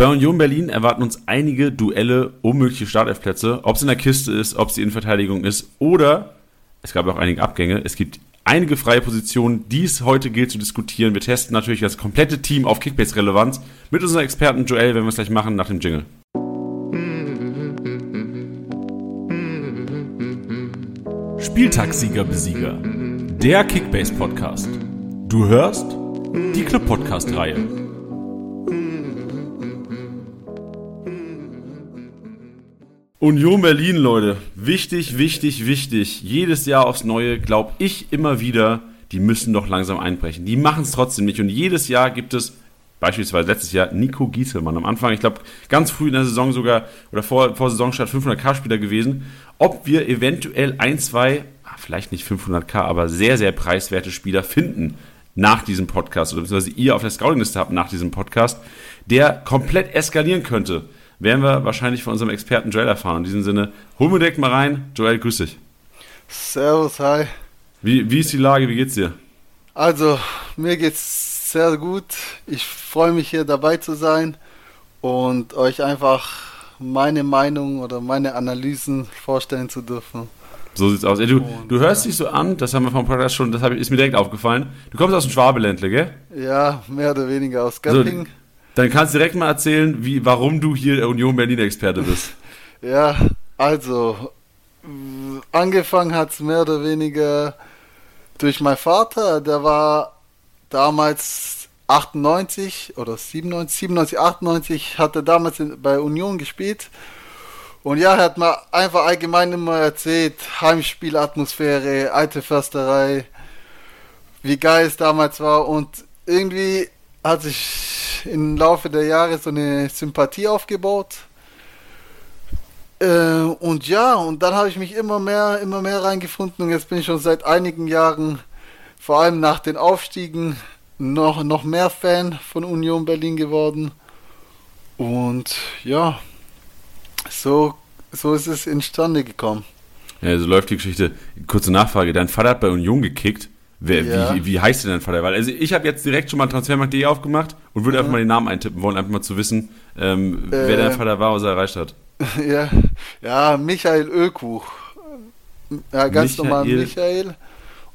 Bei Union Berlin erwarten uns einige Duelle um mögliche Startelfplätze, ob es in der Kiste ist, ob es die Innenverteidigung ist oder es gab auch einige Abgänge. Es gibt einige freie Positionen, die es heute gilt zu diskutieren. Wir testen natürlich das komplette Team auf Kickbase-Relevanz mit unserem Experten Joel, wenn wir es gleich machen nach dem Jingle. Spieltagssieger Besieger, der Kickbase Podcast. Du hörst die Club Union Berlin, Leute. Wichtig, wichtig, wichtig. Jedes Jahr aufs Neue glaube ich immer wieder, die müssen doch langsam einbrechen. Die machen es trotzdem nicht. Und jedes Jahr gibt es, beispielsweise letztes Jahr, Nico Gieselmann. Am Anfang, ich glaube, ganz früh in der Saison sogar, oder vor, vor Saisonstart 500k-Spieler gewesen. Ob wir eventuell ein, zwei, ah, vielleicht nicht 500k, aber sehr, sehr preiswerte Spieler finden nach diesem Podcast, oder beziehungsweise ihr auf der Scouting-Liste habt nach diesem Podcast, der komplett eskalieren könnte werden wir wahrscheinlich von unserem Experten Joel erfahren. In diesem Sinne, holen wir direkt mal rein. Joel, grüß dich. Servus, hi. Wie, wie ist die Lage? Wie geht's dir? Also, mir geht's sehr gut. Ich freue mich hier dabei zu sein und euch einfach meine Meinung oder meine Analysen vorstellen zu dürfen. So sieht's aus. Ey, du, du hörst dich so an, das haben wir vom Podcast schon, das ist mir direkt aufgefallen. Du kommst aus dem Schwabeländle, gell? Ja, mehr oder weniger aus Göppingen. So, dann kannst du direkt mal erzählen, wie, warum du hier Union Berlin-Experte bist. ja, also, angefangen hat es mehr oder weniger durch meinen Vater. Der war damals 98 oder 97, 97, 98, hat er damals bei Union gespielt. Und ja, er hat mir einfach allgemein immer erzählt, Heimspielatmosphäre, alte Försterei, wie geil es damals war. Und irgendwie hat sich im Laufe der Jahre so eine Sympathie aufgebaut. Äh, und ja, und dann habe ich mich immer mehr, immer mehr reingefunden und jetzt bin ich schon seit einigen Jahren, vor allem nach den Aufstiegen, noch, noch mehr Fan von Union Berlin geworden. Und ja, so, so ist es instande gekommen. Ja, so läuft die Geschichte. Kurze Nachfrage: Dein Vater hat bei Union gekickt. Wer, ja. wie, wie heißt denn dein Vater? Weil also ich habe jetzt direkt schon mal Transfermarkt.de aufgemacht und würde ja. einfach mal den Namen eintippen wollen, einfach mal zu wissen, ähm, äh, wer dein Vater war, was er erreicht hat. Ja, ja Michael Ölkuch. Ja, ganz Michael. normal Michael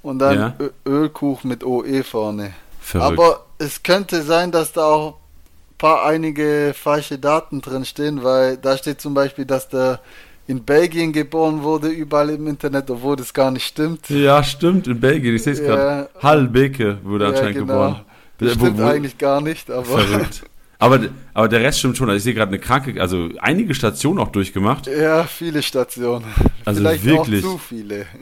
und dann ja. Ölkuch mit OE vorne. Verrückt. Aber es könnte sein, dass da auch ein paar einige falsche Daten drin stehen, weil da steht zum Beispiel, dass der in Belgien geboren wurde, überall im Internet, obwohl das gar nicht stimmt. Ja, stimmt, in Belgien, ich sehe es ja. gerade. Hallbeke wurde ja, anscheinend genau. geboren. Das stimmt wo, wo, eigentlich gar nicht, aber. Verrückt. Aber, aber der Rest stimmt schon. Also ich sehe gerade eine kranke, also einige Stationen auch durchgemacht. Ja, viele Stationen. Also Vielleicht wirklich. auch zu viele.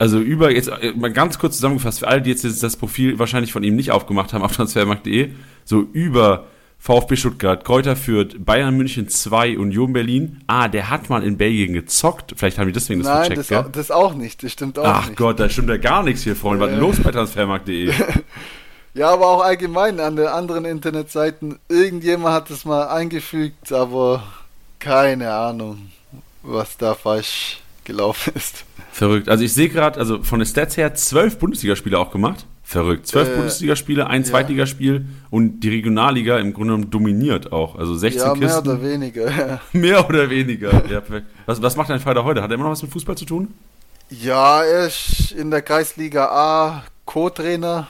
Also über, jetzt mal ganz kurz zusammengefasst, für alle, die jetzt das Profil wahrscheinlich von ihm nicht aufgemacht haben auf transfermarkt.de, so über VfB Stuttgart, Kräuter Fürth, Bayern München 2, Union Berlin. Ah, der hat mal in Belgien gezockt. Vielleicht haben die deswegen das Nein, vercheckt, das, gell? das auch nicht. Das stimmt auch Ach nicht. Gott, da stimmt ja gar nichts hier, Freunde. Was ist los bei transfermarkt.de? ja, aber auch allgemein an den anderen Internetseiten. Irgendjemand hat das mal eingefügt, aber keine Ahnung, was da falsch gelaufen ist. Verrückt. Also ich sehe gerade, also von den Stats her zwölf Bundesligaspiele auch gemacht. Verrückt. Zwölf äh, Bundesligaspiele, ein ja. Zweitligaspiel und die Regionalliga im Grunde genommen dominiert auch. Also 16 ja, mehr oder weniger. mehr oder weniger. Ja, was, was macht dein Vater heute? Hat er immer noch was mit Fußball zu tun? Ja, er ist in der Kreisliga A Co-Trainer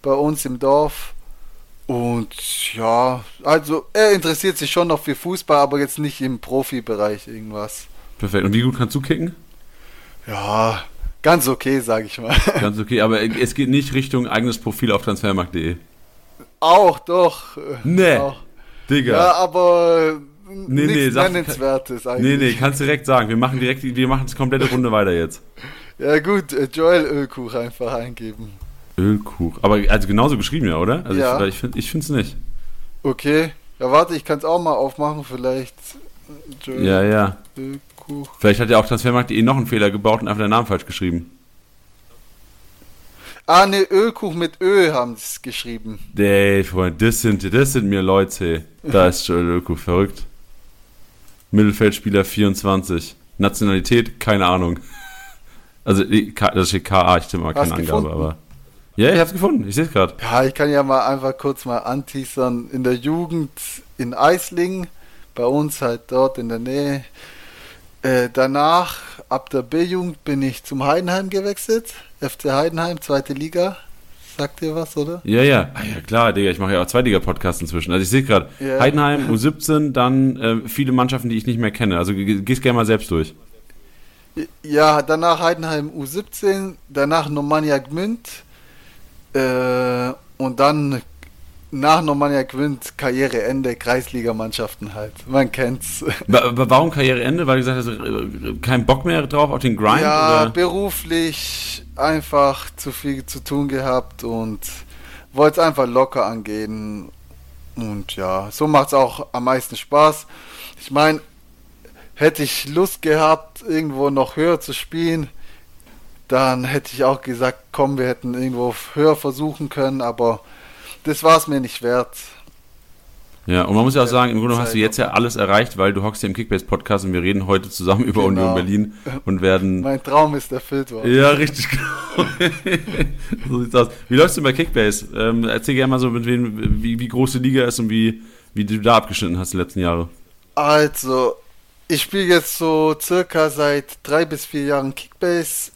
bei uns im Dorf. Und ja, also er interessiert sich schon noch für Fußball, aber jetzt nicht im Profibereich irgendwas. Perfekt. Und wie gut kannst du kicken? Ja, Ganz okay, sage ich mal. Ganz okay, aber es geht nicht Richtung eigenes Profil auf transfermarkt.de. Auch, doch. Nee. Auch. Digga. Ja, aber nee, nichts nee, sag, Nennenswertes eigentlich. Nee, nee, kannst direkt sagen. Wir machen direkt, wir machen das komplette Runde weiter jetzt. Ja gut, äh, Joel Ölkuch einfach eingeben. Ölkuch. Aber also genauso geschrieben, ja, oder? Also ja. ich, ich finde es nicht. Okay. Ja, warte, ich kann es auch mal aufmachen, vielleicht. Joel ja, ja. Ölkuch. Kuch. Vielleicht hat ja auch Transfermarkt.de noch einen Fehler gebaut und einfach den Namen falsch geschrieben. Ah, ne, Ölkuch mit Ö haben sie es geschrieben. Ey, Freund, das sind, das sind mir Leute. Da ist Joel Ölkuch, verrückt. Mittelfeldspieler 24. Nationalität, keine Ahnung. Also, das steht KA, ich stimme mal keine Angabe, aber. Ja, ich hab's gefunden. Ich sehe es gerade. Ja, ich kann ja mal einfach kurz mal anteasern. In der Jugend in Eislingen, bei uns halt dort in der Nähe. Äh, danach, ab der B-Jugend, bin ich zum Heidenheim gewechselt. FC Heidenheim, zweite Liga. Sagt dir was, oder? Ja, ja. Ah, ja, klar, Digga. Ich mache ja auch Zweitliga-Podcasts inzwischen. Also ich sehe gerade, Ja. Heidenheim, U17, dann äh, viele Mannschaften, die ich nicht mehr kenne. Also ge- gehst gerne mal selbst durch. Ja, danach Heidenheim U17, danach Normannia Gmünd äh, und dann nach Normannia Gmünd Karriereende, Kreisligamannschaften halt. Man kennt's. Wa- wa- Warum Karriereende? Weil du gesagt hast, äh, kein Bock mehr drauf auf den Grind? ja, oder? beruflich einfach zu viel zu tun gehabt und wollte es einfach locker angehen. Und ja, so macht es auch am meisten Spaß. Ich meine, hätte ich Lust gehabt, irgendwo noch höher zu spielen, dann hätte ich auch gesagt, komm, wir hätten irgendwo höher versuchen können, aber das war es mir nicht wert. Ja, und man muss ja auch sagen, im Grunde hast du jetzt ja alles erreicht, weil du hockst hier im Kickbase-Podcast und wir reden heute zusammen über Genau. Union Berlin und werden. Mein Traum ist erfüllt worden. Ja, richtig so sieht's aus. Wie läufst du bei Kickbase? Ähm, erzähl gerne mal so, mit wem, wie, wie groß die Liga ist und wie, wie du da abgeschnitten hast die letzten Jahre. Also, ich spiele jetzt so circa seit drei bis vier Jahren Kickbase.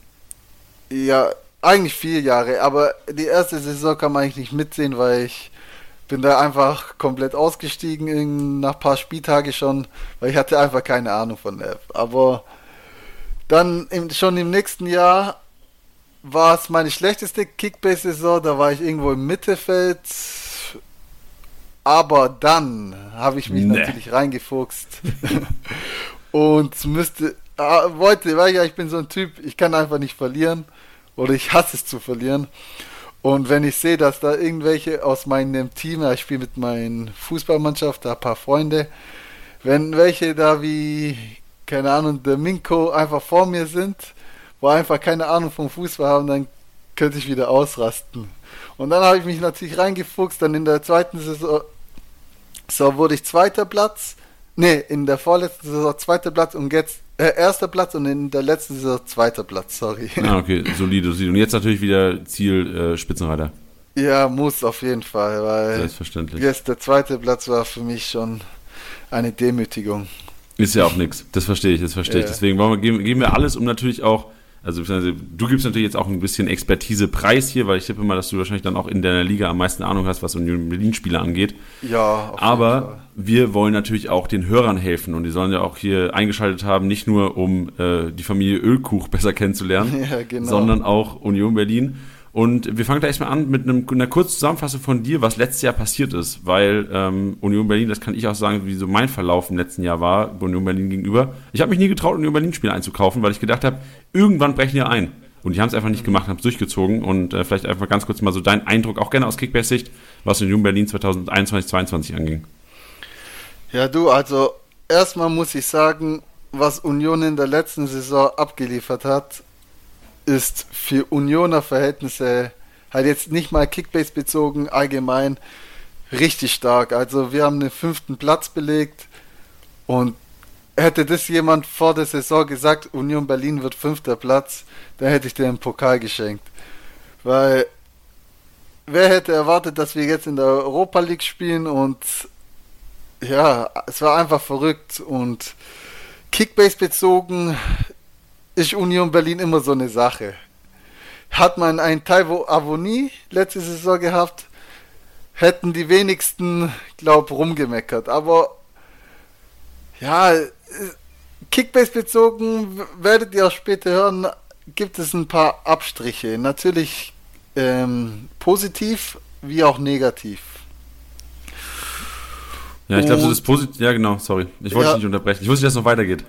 Ja, eigentlich vier Jahre, aber die erste Saison kann man eigentlich nicht mitsehen, weil ich bin da einfach komplett ausgestiegen nach ein paar Spieltage schon, weil ich hatte einfach keine Ahnung von der App. Aber dann im, schon im nächsten Jahr war es meine schlechteste Kickbase-Saison, da war ich irgendwo im Mittelfeld. Aber dann habe ich mich Nee. natürlich reingefuchst und müsste, ah, wollte, weil ja, ich bin so ein Typ, ich kann einfach nicht verlieren oder ich hasse es zu verlieren. Und wenn ich sehe, dass da irgendwelche aus meinem Team, ich spiele mit meiner Fußballmannschaft, da ein paar Freunde, wenn welche da wie, keine Ahnung, der Minko einfach vor mir sind, wo einfach keine Ahnung vom Fußball haben, dann könnte ich wieder ausrasten. Und dann habe ich mich natürlich reingefuchst, dann in der zweiten Saison so wurde ich zweiter Platz. Nee, in der vorletzten Saison zweiter Platz und jetzt äh, erster Platz und in der letzten Saison zweiter Platz, sorry. Ah, okay, solide, solide. Und jetzt natürlich wieder Ziel äh, Spitzenreiter. Ja, muss auf jeden Fall, weil Selbstverständlich. jetzt der zweite Platz war für mich schon eine Demütigung. Ist ja auch nix. Das verstehe ich, das verstehe ich. Ja. Deswegen wir, geben, geben wir alles, um natürlich auch, also du gibst natürlich jetzt auch ein bisschen Expertise-Preis hier, weil ich tippe mal, dass du wahrscheinlich dann auch in deiner Liga am meisten Ahnung hast, was Union Berlin-Spieler angeht. Ja, Aber wir wollen natürlich auch den Hörern helfen und die sollen ja auch hier eingeschaltet haben, nicht nur um äh, die Familie Ölkuch besser kennenzulernen, Ja, genau. sondern auch Union Berlin. Und wir fangen gleich mal an mit einem, einer kurzen Zusammenfassung von dir, was letztes Jahr passiert ist, weil ähm, Union Berlin, das kann ich auch sagen, wie so mein Verlauf im letzten Jahr war, Union Berlin gegenüber. Ich habe mich nie getraut, Union Berlin Spiele einzukaufen, weil ich gedacht habe, irgendwann brechen die ein. Und die haben es einfach nicht gemacht, haben es durchgezogen und äh, vielleicht einfach ganz kurz mal so dein Eindruck, auch gerne aus Kickbase-Sicht, was Union Berlin 2021, 2022 anging. Ja, du, also erstmal muss ich sagen, was Union in der letzten Saison abgeliefert hat, ist für Unioner Verhältnisse halt jetzt nicht mal Kickbase bezogen, allgemein richtig stark. Also wir haben den fünften Platz belegt und hätte das jemand vor der Saison gesagt, Union Berlin wird fünfter Platz, dann hätte ich dir einen Pokal geschenkt. Weil wer hätte erwartet, dass wir jetzt in der Europa League spielen und ja, es war einfach verrückt und Kickbase bezogen ist Union Berlin immer so eine Sache. Hat man einen Taiwo Avoni letzte Saison gehabt, hätten die wenigsten, glaub, rumgemeckert. Aber ja, Kickbase bezogen, werdet ihr auch später hören, gibt es ein paar Abstriche. Natürlich ähm, positiv wie auch negativ. Ja, ich glaube, so das Positiv. Ja, genau, sorry. Ich wollte Ja. dich nicht unterbrechen. Ich wusste, dass es noch weitergeht.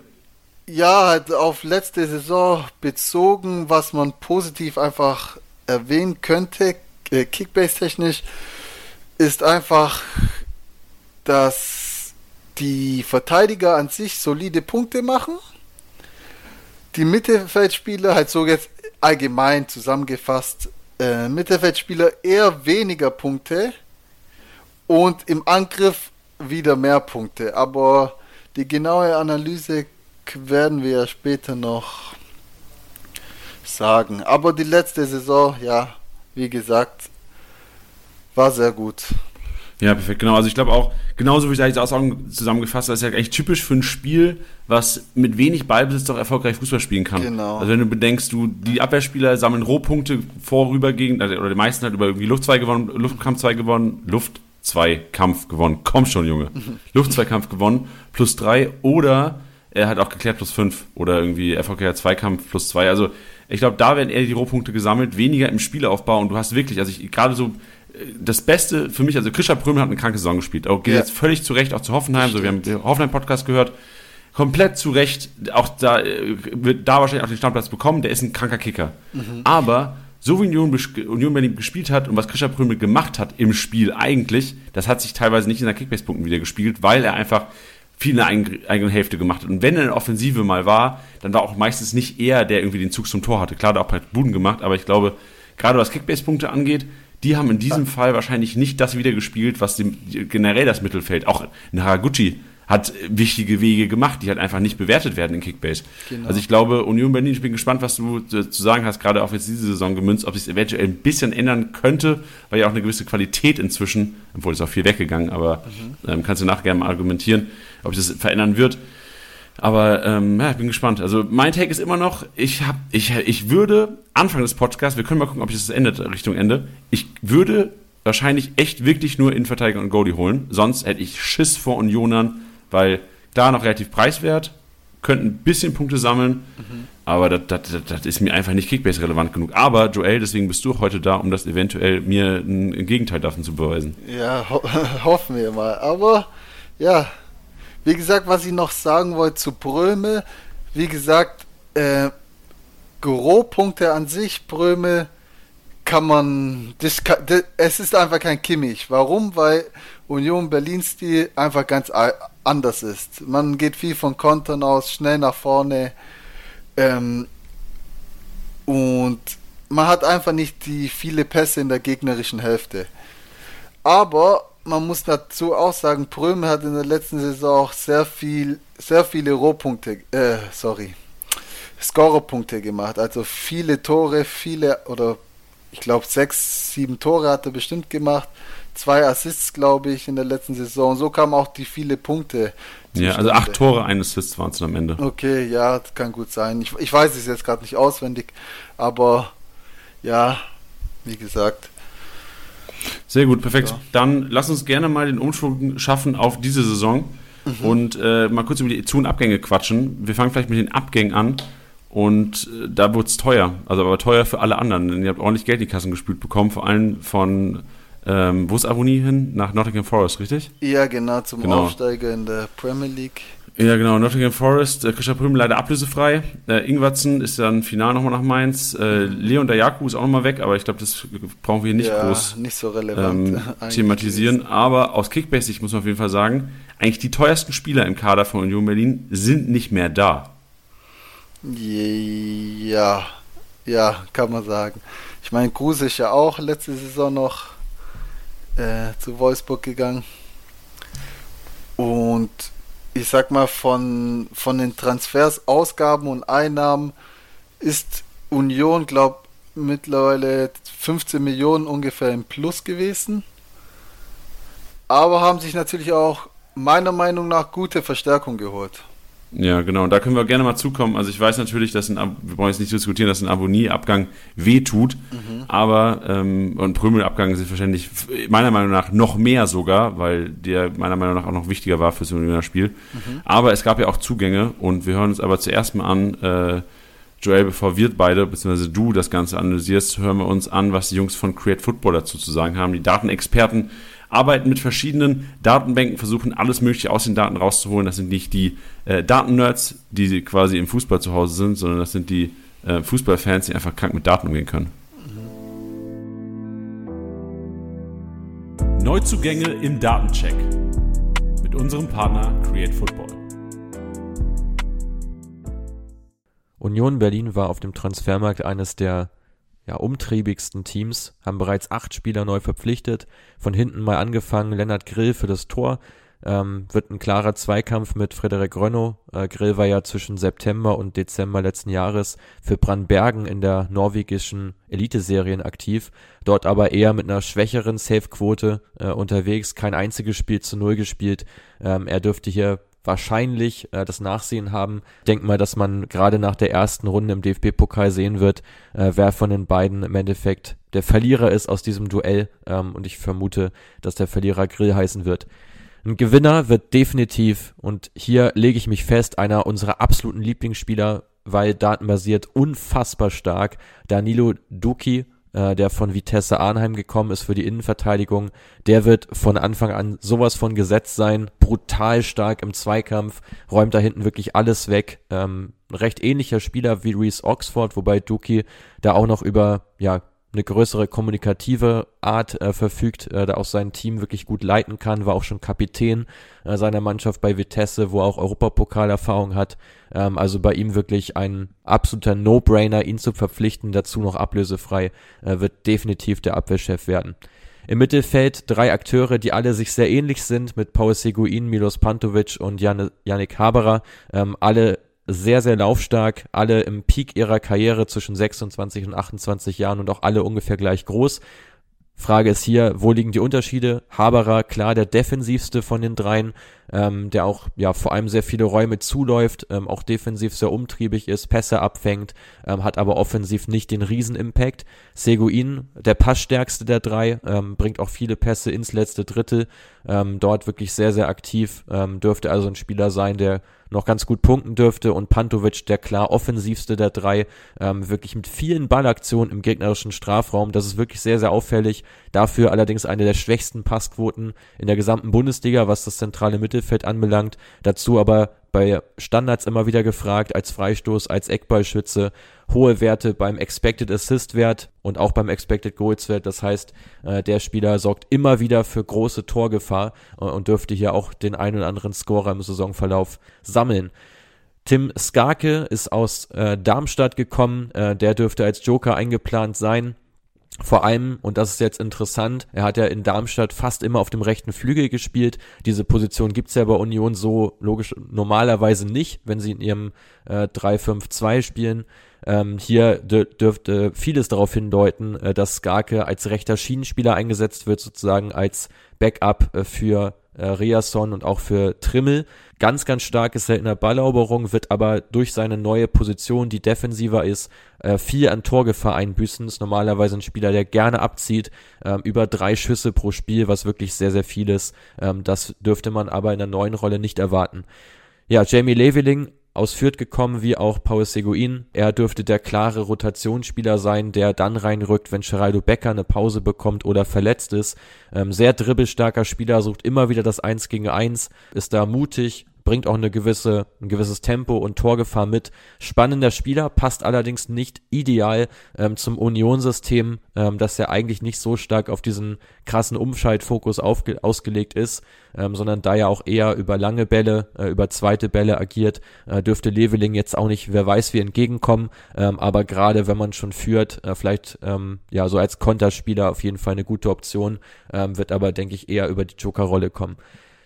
Ja, halt auf letzte Saison bezogen, was man positiv einfach erwähnen könnte, äh, Kickbase-technisch, ist einfach, dass die Verteidiger an sich solide Punkte machen. Die Mittelfeldspieler, halt so jetzt allgemein zusammengefasst, äh, Mittelfeldspieler eher weniger Punkte und im Angriff wieder mehr Punkte. Aber die genaue Analyse werden wir ja später noch sagen. Aber die letzte Saison, ja, wie gesagt, war sehr gut. Ja, perfekt, genau. Also ich glaube auch, genauso wie ich es auch zusammengefasst habe, ist ja eigentlich typisch für ein Spiel, was mit wenig Ballbesitz doch erfolgreich Fußball spielen kann. Genau. Also wenn du bedenkst, du, die Abwehrspieler sammeln Rohpunkte vorüber gegen, also, oder die meisten halt über irgendwie Luft 2 gewonnen, Luftkampf 2 gewonnen, Luft 2 Kampf gewonnen. Komm schon, Junge. Luft 2 Kampf gewonnen, plus 3 oder er hat auch geklärt plus 5 oder irgendwie erfolgreicher Zweikampf plus 2. Also ich glaube, da werden eher die Rohpunkte gesammelt, weniger im Spielaufbau und du hast wirklich, also ich gerade so das Beste für mich, also Christian Prömel hat eine kranke Saison gespielt. Auch geht ja. jetzt völlig zu Recht auch zu Hoffenheim. So, wir haben den Hoffenheim-Podcast gehört. Komplett zu Recht, auch da äh, wird da wahrscheinlich auch den Stammplatz bekommen. Der ist ein kranker Kicker. Mhm. Aber so wie Union, Union Berlin gespielt hat und was Christian Prömel gemacht hat im Spiel eigentlich, das hat sich teilweise nicht in der Kickbase-Punkten wieder gespielt, weil er einfach viel in der eigenen Hälfte gemacht hat. Und wenn er in der Offensive mal war, dann war auch meistens nicht er, der irgendwie den Zug zum Tor hatte. Klar, der hat auch Buden gemacht, aber ich glaube, gerade was Kickbase-Punkte angeht, die haben in diesem Fall wahrscheinlich nicht das wieder gespielt, was dem, generell das Mittelfeld, auch ein Haraguchi hat wichtige Wege gemacht, die halt einfach nicht bewertet werden in Kickbase. Genau. Also ich glaube, Union Berlin, ich bin gespannt, was du zu sagen hast, gerade auch jetzt diese Saison gemünzt, ob sich es eventuell ein bisschen ändern könnte, weil ja auch eine gewisse Qualität inzwischen, obwohl es auch viel weggegangen, aber mhm. ähm, kannst du nachher gerne mal argumentieren, ob sich das verändern wird. Aber ähm, ja, ich bin gespannt. Also mein Take ist immer noch, ich hab, ich, ich würde Anfang des Podcasts, wir können mal gucken, ob sich das endet Richtung Ende. Ich würde wahrscheinlich echt wirklich nur Innenverteidiger und Goalie holen. Sonst hätte ich Schiss vor Unionern, weil da noch relativ preiswert, könnten ein bisschen Punkte sammeln, mhm. aber das, ist mir einfach nicht Kickbase relevant genug. Aber Joel, deswegen bist du heute da, um das eventuell mir ein, Gegenteil davon zu beweisen. Ja, ho hoffen wir mal. Aber ja, wie gesagt, was ich noch sagen wollte zu Bröme, wie gesagt, äh, Rohpunkte an sich, Bröme, kann man, es ist einfach kein Kimmich. Warum? Weil Union Berlin-Stil einfach ganz anders ist. Man geht viel von Kontern aus, schnell nach vorne ähm, und man hat einfach nicht die viele Pässe in der gegnerischen Hälfte. Aber man muss dazu auch sagen, Pröme hat in der letzten Saison auch sehr viel, sehr viele Rohpunkte, äh, sorry, Scorerpunkte gemacht. Also viele Tore, viele oder ich glaube sechs, sieben Tore hat er bestimmt gemacht. Zwei Assists, glaube ich, in der letzten Saison. So kamen auch die viele Punkte. Ja, also acht Tore, ein Assist waren es am Ende. Okay, ja, das kann gut sein. Ich, ich weiß es jetzt gerade nicht auswendig, aber ja, wie gesagt, sehr gut, perfekt. Ja. Dann lass uns gerne mal den Umschwung schaffen auf diese Saison mhm. und äh, mal kurz über die Zu- und Abgänge quatschen. Wir fangen vielleicht mit den Abgängen an. Und äh, da wurde es teuer, also aber teuer für alle anderen. Denn ihr habt ordentlich Geld in die Kassen gespült bekommen, vor allem von, ähm, wo ist Avonie hin? Nach Nottingham Forest, richtig? Ja, genau, zum genau. Aufsteiger in der Premier League. Ja, genau. Nottingham Forest, äh, Christian Prüm leider ablösefrei. Äh, Ingwatzen ist dann final nochmal nach Mainz. Äh, Leon Dayaku ist auch nochmal weg, aber ich glaube, das brauchen wir nicht ja, groß nicht so relevant, ähm, thematisieren. Aber aus Kickbasic muss man auf jeden Fall sagen, eigentlich die teuersten Spieler im Kader von Union Berlin sind nicht mehr da. Ja, ja, kann man sagen. Ich meine, Kruse ist ja auch letzte Saison noch äh, zu Wolfsburg gegangen. Und ich sag mal, von, von den Transfers, Ausgaben und Einnahmen ist Union, glaub mittlerweile 15 Millionen ungefähr im Plus gewesen. Aber haben sich natürlich auch meiner Meinung nach gute Verstärkung geholt. Ja, genau. Und da können wir gerne mal zukommen. Also ich weiß natürlich, dass ein, wir brauchen jetzt nicht diskutieren, dass ein Abonnieabgang wehtut, mhm. aber ähm, ein Prümelabgang ist wahrscheinlich meiner Meinung nach noch mehr sogar, weil der meiner Meinung nach auch noch wichtiger war fürs Unioner Spiel. Mhm. Aber es gab ja auch Zugänge und wir hören uns aber zuerst mal an, äh, Joel, bevor wir beide, beziehungsweise du das Ganze analysierst, hören wir uns an, was die Jungs von Create Football dazu zu sagen haben. Die Datenexperten arbeiten mit verschiedenen Datenbanken, versuchen alles Mögliche aus den Daten rauszuholen. Das sind nicht die äh, Datennerds, die quasi im Fußball zu Hause sind, sondern das sind die äh, Fußballfans, die einfach krank mit Daten umgehen können. Neuzugänge im Datencheck mit unserem Partner Create Football. Union Berlin war auf dem Transfermarkt eines der ja, umtriebigsten Teams, haben bereits acht Spieler neu verpflichtet, von hinten mal angefangen, Lennart Grill für das Tor, ähm, wird ein klarer Zweikampf mit Frederik Rönno. Äh, Grill war ja zwischen September und Dezember letzten Jahres für Brandbergen in der norwegischen Eliteserien aktiv, dort aber eher mit einer schwächeren Safe-Quote äh, unterwegs, kein einziges Spiel zu Null gespielt. Ähm, er dürfte hier wahrscheinlich äh, das Nachsehen haben. Denk mal, dass man gerade nach der ersten Runde im DFB-Pokal sehen wird, äh, wer von den beiden im Endeffekt der Verlierer ist aus diesem Duell. Ähm, und ich vermute, dass der Verlierer Grill heißen wird. Ein Gewinner wird definitiv, und hier lege ich mich fest, einer unserer absoluten Lieblingsspieler, weil datenbasiert unfassbar stark, Danilo Duki äh, der von Vitesse Arnheim gekommen ist für die Innenverteidigung, der wird von Anfang an sowas von gesetzt sein, brutal stark im Zweikampf, räumt da hinten wirklich alles weg. Ähm, recht ähnlicher Spieler wie Reese Oxford, wobei Duki da auch noch über ja eine größere kommunikative Art äh, verfügt, äh, da auch sein Team wirklich gut leiten kann, war auch schon Kapitän äh, seiner Mannschaft bei Vitesse, wo er auch Europapokalerfahrung hat. Ähm, also bei ihm wirklich ein absoluter No-Brainer, ihn zu verpflichten, dazu noch ablösefrei, äh, wird definitiv der Abwehrchef werden. Im Mittelfeld drei Akteure, die alle sich sehr ähnlich sind, mit Paul Seguin, Milos Pantovic und Jan Janik Haberer, ähm, alle sehr, sehr laufstark, alle im Peak ihrer Karriere zwischen 26 und 28 Jahren und auch alle ungefähr gleich groß. Frage ist hier, wo liegen die Unterschiede? Haberer, klar, der defensivste von den dreien, ähm, der auch ja vor allem sehr viele Räume zuläuft, ähm, auch defensiv sehr umtriebig ist, Pässe abfängt, ähm, hat aber offensiv nicht den Riesen-Impact. Seguin, der passstärkste der drei, ähm, bringt auch viele Pässe ins letzte Drittel, ähm, dort wirklich sehr, sehr aktiv, ähm, dürfte also ein Spieler sein, der noch ganz gut punkten dürfte und Pantovic, der klar offensivste der drei, ähm, wirklich mit vielen Ballaktionen im gegnerischen Strafraum. Das ist wirklich sehr, sehr auffällig. Dafür allerdings eine der schwächsten Passquoten in der gesamten Bundesliga, was das zentrale Mittelfeld anbelangt. Dazu aber bei Standards immer wieder gefragt, als Freistoß, als Eckballschütze, hohe Werte beim Expected Assist Wert und auch beim Expected Goals Wert. Das heißt, äh, der Spieler sorgt immer wieder für große Torgefahr äh, und dürfte hier auch den einen oder anderen Scorer im Saisonverlauf sammeln. Tim Skarke ist aus äh, Darmstadt gekommen, äh, der dürfte als Joker eingeplant sein. Vor allem, und das ist jetzt interessant, er hat ja in Darmstadt fast immer auf dem rechten Flügel gespielt. Diese Position gibt's ja bei Union so logisch normalerweise nicht, wenn sie in ihrem äh, 3-5-2 spielen. Ähm, hier dürfte vieles darauf hindeuten, äh, dass Skarke als rechter Schienenspieler eingesetzt wird, sozusagen als Backup äh, für äh, Riasson und auch für Trimmel. Ganz, ganz stark ist er Balleroberung, wird aber durch seine neue Position, die defensiver ist, äh, viel an Torgefahr einbüßen. Ist normalerweise ein Spieler, der gerne abzieht, ähm, über drei Schüsse pro Spiel, was wirklich sehr, sehr viel ist. Ähm, das dürfte man aber in der neuen Rolle nicht erwarten. Ja, Jamie Leveling aus Fürth gekommen, wie auch Paul Seguin. Er dürfte der klare Rotationsspieler sein, der dann reinrückt, wenn Geraldo Becker eine Pause bekommt oder verletzt ist. Ähm, sehr dribbelstarker Spieler, sucht immer wieder das Eins gegen Eins, ist da mutig, bringt auch eine gewisse, ein gewisses Tempo und Torgefahr mit. Spannender Spieler, passt allerdings nicht ideal ähm, zum Unionsystem, ähm, dass er eigentlich nicht so stark auf diesen krassen Umschaltfokus aufge ausgelegt ist, ähm, sondern da ja auch eher über lange Bälle, äh, über zweite Bälle agiert, äh, dürfte Leveling jetzt auch nicht, wer weiß, wie entgegenkommen, ähm, aber gerade wenn man schon führt, äh, vielleicht ähm, ja so als Konterspieler auf jeden Fall eine gute Option, ähm, wird aber, denke ich, eher über die Joker-Rolle kommen.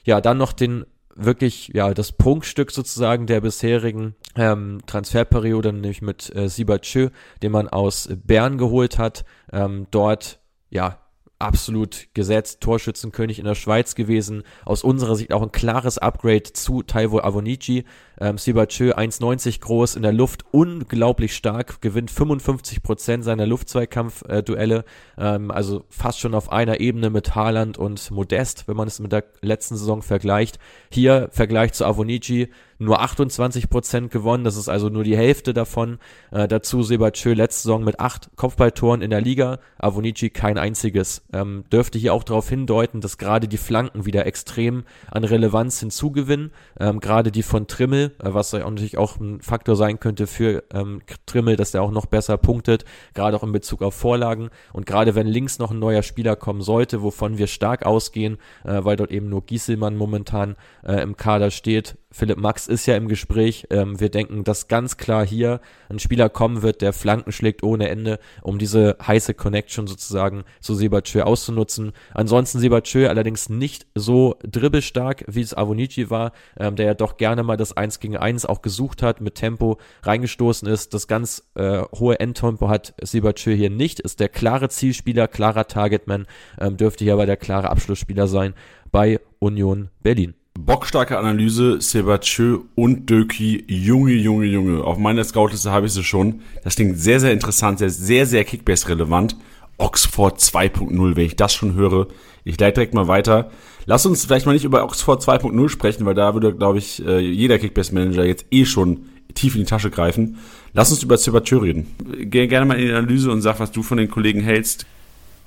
Ja, dann noch den wirklich ja das Prunkstück sozusagen der bisherigen ähm, Transferperiode, nämlich mit äh, Sibachö, den man aus Bern geholt hat. Ähm, dort ja absolut gesetzt, Torschützenkönig in der Schweiz gewesen. Aus unserer Sicht auch ein klares Upgrade zu Taiwo Avonici. Ähm, Sibachö 1,90 groß, in der Luft unglaublich stark, gewinnt 55 Prozent seiner Luftzweikampf-Duelle, ähm, also fast schon auf einer Ebene mit Haaland und Modest, wenn man es mit der letzten Saison vergleicht. Hier Vergleich zu Avonici, nur 28 Prozent gewonnen, das ist also nur die Hälfte davon. Äh, dazu Sebachö letzte Saison mit acht Kopfballtoren in der Liga, Avonici kein einziges. Ähm, dürfte hier auch darauf hindeuten, dass gerade die Flanken wieder extrem an Relevanz hinzugewinnen, ähm, gerade die von Trimmel, äh, was natürlich auch ein Faktor sein könnte für ähm, Trimmel, dass der auch noch besser punktet, gerade auch in Bezug auf Vorlagen und gerade wenn links noch ein neuer Spieler kommen sollte, wovon wir stark ausgehen, äh, weil dort eben nur Gieselmann momentan äh, im Kader steht, Philipp Max ist ja im Gespräch. Ähm, wir denken, dass ganz klar hier ein Spieler kommen wird, der Flanken schlägt ohne Ende, um diese heiße Connection sozusagen zu Sebachö auszunutzen. Ansonsten Sebachö allerdings nicht so dribbelstark, wie es Avonici war, ähm, der ja doch gerne mal das 1 gegen 1 auch gesucht hat, mit Tempo reingestoßen ist. Das ganz äh, hohe Endtempo hat Sebachö hier nicht, ist der klare Zielspieler, klarer Targetman, ähm, dürfte hier aber der klare Abschlussspieler sein bei Union Berlin. Bockstarke Analyse, Sebachö und Döki. Junge, Junge, Junge. Auf meiner Scoutliste habe ich sie schon. Das klingt sehr, sehr interessant, sehr, sehr, sehr Kickbase-relevant. Oxford 2.0, wenn ich das schon höre. Ich leite direkt mal weiter. Lass uns vielleicht mal nicht über Oxford 2.0 sprechen, weil da würde, glaube ich, äh, jeder Kickbase-Manager jetzt eh schon tief in die Tasche greifen. Lass uns über Sebachö reden. Geh gerne mal in die Analyse und sag, was du von den Kollegen hältst.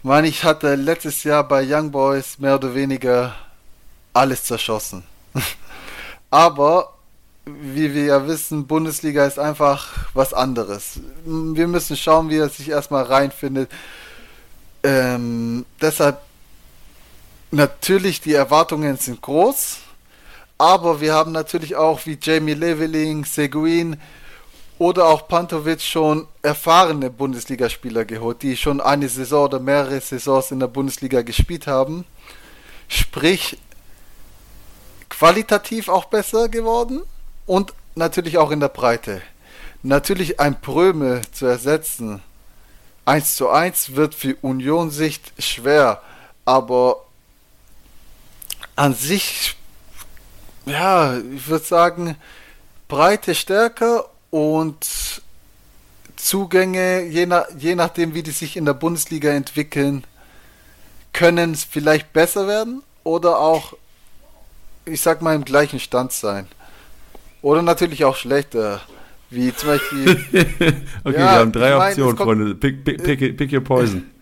Mann, ich hatte letztes Jahr bei Young Boys mehr oder weniger alles zerschossen. Aber wie wir ja wissen, Bundesliga ist einfach was anderes. Wir müssen schauen, wie er sich erstmal reinfindet. Ähm, deshalb natürlich die Erwartungen sind groß, aber wir haben natürlich auch wie Jamie Leveling, Seguin oder auch Pantovic schon erfahrene Bundesligaspieler geholt, die schon eine Saison oder mehrere Saisons in der Bundesliga gespielt haben. Sprich, qualitativ auch besser geworden und natürlich auch in der Breite. Natürlich ein Pröme zu ersetzen, 1 zu 1 wird für Union Sicht schwer, aber an sich, ja, ich würde sagen, Breite stärker und Zugänge, je, nach, je nachdem, wie die sich in der Bundesliga entwickeln, können es vielleicht besser werden oder auch ich sag mal, im gleichen Stand sein. Oder natürlich auch schlechter. Wie zum Beispiel. okay, ja, wir haben drei ich Optionen, kommt, Freunde. Pick, pick, pick, pick your poison.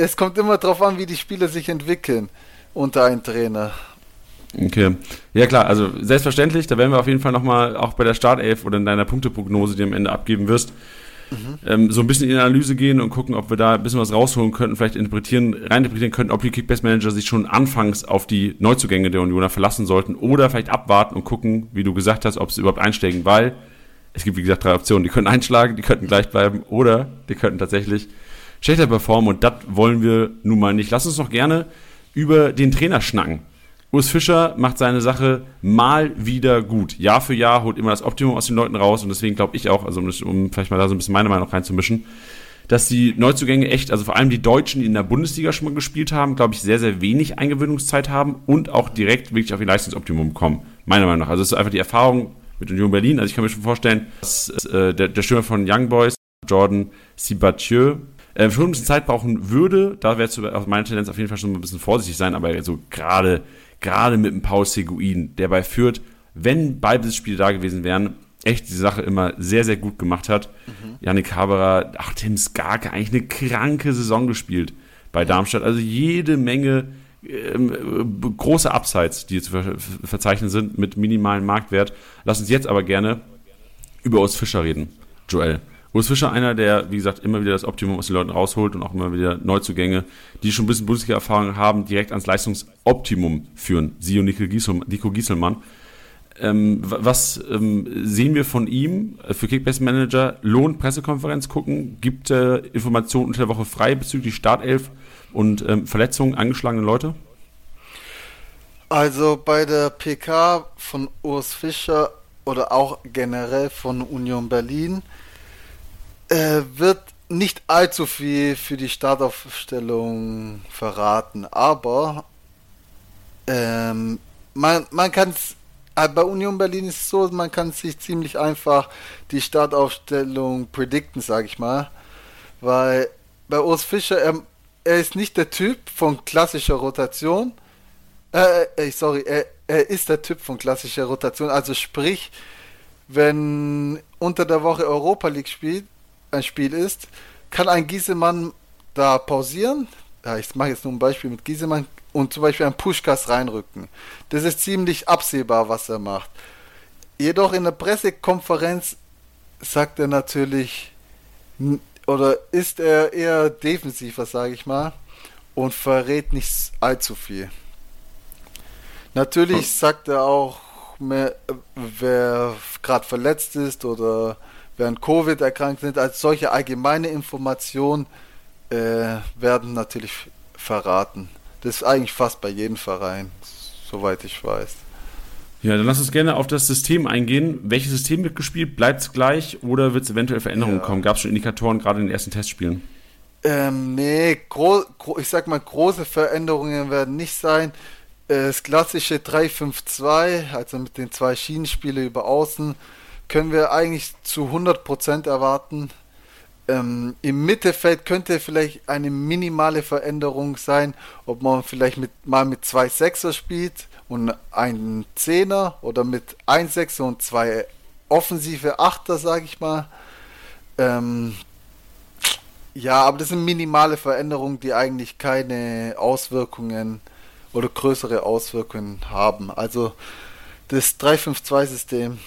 Es kommt immer darauf an, wie die Spieler sich entwickeln unter einem Trainer. Okay. Ja klar, also selbstverständlich, da werden wir auf jeden Fall nochmal auch bei der Startelf oder in deiner Punkteprognose, die du am Ende abgeben wirst, Mhm. Ähm, so ein bisschen in die Analyse gehen und gucken, ob wir da ein bisschen was rausholen könnten, vielleicht interpretieren, reininterpretieren könnten, ob die Kickbase-Manager sich schon anfangs auf die Neuzugänge der Unioner verlassen sollten oder vielleicht abwarten und gucken, wie du gesagt hast, ob sie überhaupt einsteigen, weil es gibt, wie gesagt, drei Optionen. Die können einschlagen, die könnten gleich bleiben oder die könnten tatsächlich schlechter performen und das wollen wir nun mal nicht. Lass uns noch gerne über den Trainer schnacken. Urs Fischer macht seine Sache mal wieder gut. Jahr für Jahr holt immer das Optimum aus den Leuten raus und deswegen glaube ich auch, also um, um, vielleicht mal da so ein bisschen meine Meinung reinzumischen, dass die Neuzugänge echt, also vor allem die Deutschen, die in der Bundesliga schon mal gespielt haben, glaube ich, sehr, sehr wenig Eingewöhnungszeit haben und auch direkt wirklich auf ihr Leistungsoptimum kommen. Meiner Meinung nach. Also es ist einfach die Erfahrung mit Union Berlin. Also ich kann mir schon vorstellen, dass äh, der, der Stürmer von Young Boys, Jordan Sibatieu, äh, schon ein bisschen Zeit brauchen würde. Da wäre es aus meiner Tendenz auf jeden Fall schon ein bisschen vorsichtig sein, aber so gerade gerade mit dem Paul Seguin, der bei Fürth, wenn Ballbesitzspiele da gewesen wären, echt die Sache immer sehr, sehr gut gemacht hat. Mhm. Janik Haberer, ach, Tim Skarke, eigentlich eine kranke Saison gespielt bei Darmstadt. Also jede Menge ähm, äh, große Upsides, die zu ver verzeichnen sind mit minimalem Marktwert. Lass uns jetzt aber gerne über Urs Fischer reden, Joel. Urs Fischer einer, der, wie gesagt, immer wieder das Optimum aus den Leuten rausholt und auch immer wieder Neuzugänge, die schon ein bisschen Bundesliga-Erfahrung haben, direkt ans Leistungsoptimum führen. Sie und Nico, Giesel, Nico Gieselmann. Ähm, was ähm, sehen wir von ihm für Kickbase Manager? Lohnt Pressekonferenz gucken? Gibt äh, Informationen unter der Woche frei bezüglich Startelf und ähm, Verletzungen angeschlagene Leute? Also bei der PK von Urs Fischer oder auch generell von Union Berlin äh, wird nicht allzu viel für die Startaufstellung verraten, aber ähm, man, man kann es äh, bei Union Berlin ist es so, man kann sich ziemlich einfach die Startaufstellung predikten, sag ich mal. Weil bei Urs Fischer, er, er ist nicht der Typ von klassischer Rotation. Äh, äh, sorry, er, er ist der Typ von klassischer Rotation. Also sprich, wenn unter der Woche Europa League spielt, ein Spiel ist, kann ein Giesemann da pausieren. Ja, ich mache jetzt nur ein Beispiel mit Giesemann und zum Beispiel ein Pushkas reinrücken. Das ist ziemlich absehbar, was er macht. Jedoch in der Pressekonferenz sagt er natürlich, oder ist er eher defensiver, sage ich mal, und verrät nicht allzu viel. Natürlich sagt er auch mehr, wer gerade verletzt ist oder an Covid erkrankt sind. Als solche allgemeine Informationen äh, werden natürlich verraten. Das ist eigentlich fast bei jedem Verein, soweit ich weiß. Ja, dann lass uns gerne auf das System eingehen. Welches System wird gespielt? Bleibt es gleich oder wird es eventuell Veränderungen ja. kommen? Gab es schon Indikatoren gerade in den ersten Testspielen? Ähm, nee, ich sag mal, große Veränderungen werden nicht sein. Das klassische 3-5-2, also mit den zwei Schienenspielen über Außen, können wir eigentlich zu 100% erwarten. Ähm, Im Mittelfeld könnte vielleicht eine minimale Veränderung sein, ob man vielleicht mit, mal mit zwei Sechser spielt und einen Zehner oder mit ein Sechser und zwei offensive Achter, sage ich mal. Ähm, ja, aber das sind minimale Veränderungen, die eigentlich keine Auswirkungen oder größere Auswirkungen haben. Also das 352-System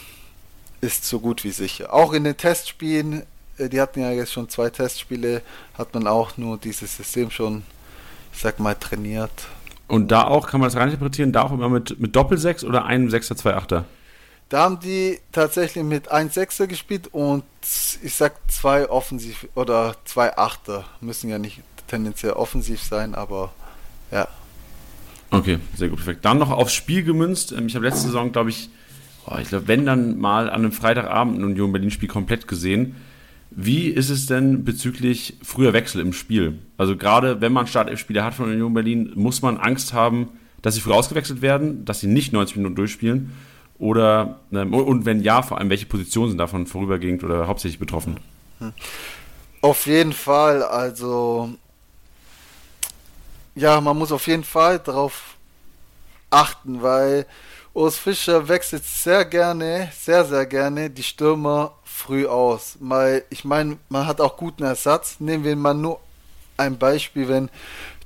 ist so gut wie sicher. Auch in den Testspielen äh, die hatten ja jetzt schon zwei Testspiele, hat man auch nur dieses System schon, ich sag mal, trainiert. Und da auch, kann man das reininterpretieren, da auch immer mit, mit Doppel-6 oder einem 6er, 2 8er? Da haben die tatsächlich mit 1 6er gespielt und ich sag zwei offensiv oder zwei Achter. Müssen ja nicht tendenziell offensiv sein, aber ja. Okay, sehr gut, perfekt. Dann noch aufs Spiel gemünzt. Ähm, ich habe letzte Saison, glaube ich, oh, ich glaube, wenn dann mal an einem Freitagabend ein Union Berlin-Spiel komplett gesehen. Wie ist es denn bezüglich früher Wechsel im Spiel? Also gerade wenn man Startelf-Spieler hat von Union Berlin, muss man Angst haben, dass sie früh ausgewechselt werden, dass sie nicht 90 Minuten durchspielen? Oder, ähm, und wenn ja, vor allem, welche Positionen sind davon vorübergehend oder hauptsächlich betroffen? Auf jeden Fall, also ja, man muss auf jeden Fall darauf achten, weil Urs Fischer wechselt sehr gerne, sehr, sehr gerne die Stürmer früh aus. Weil ich meine, man hat auch guten Ersatz. Nehmen wir mal nur ein Beispiel, wenn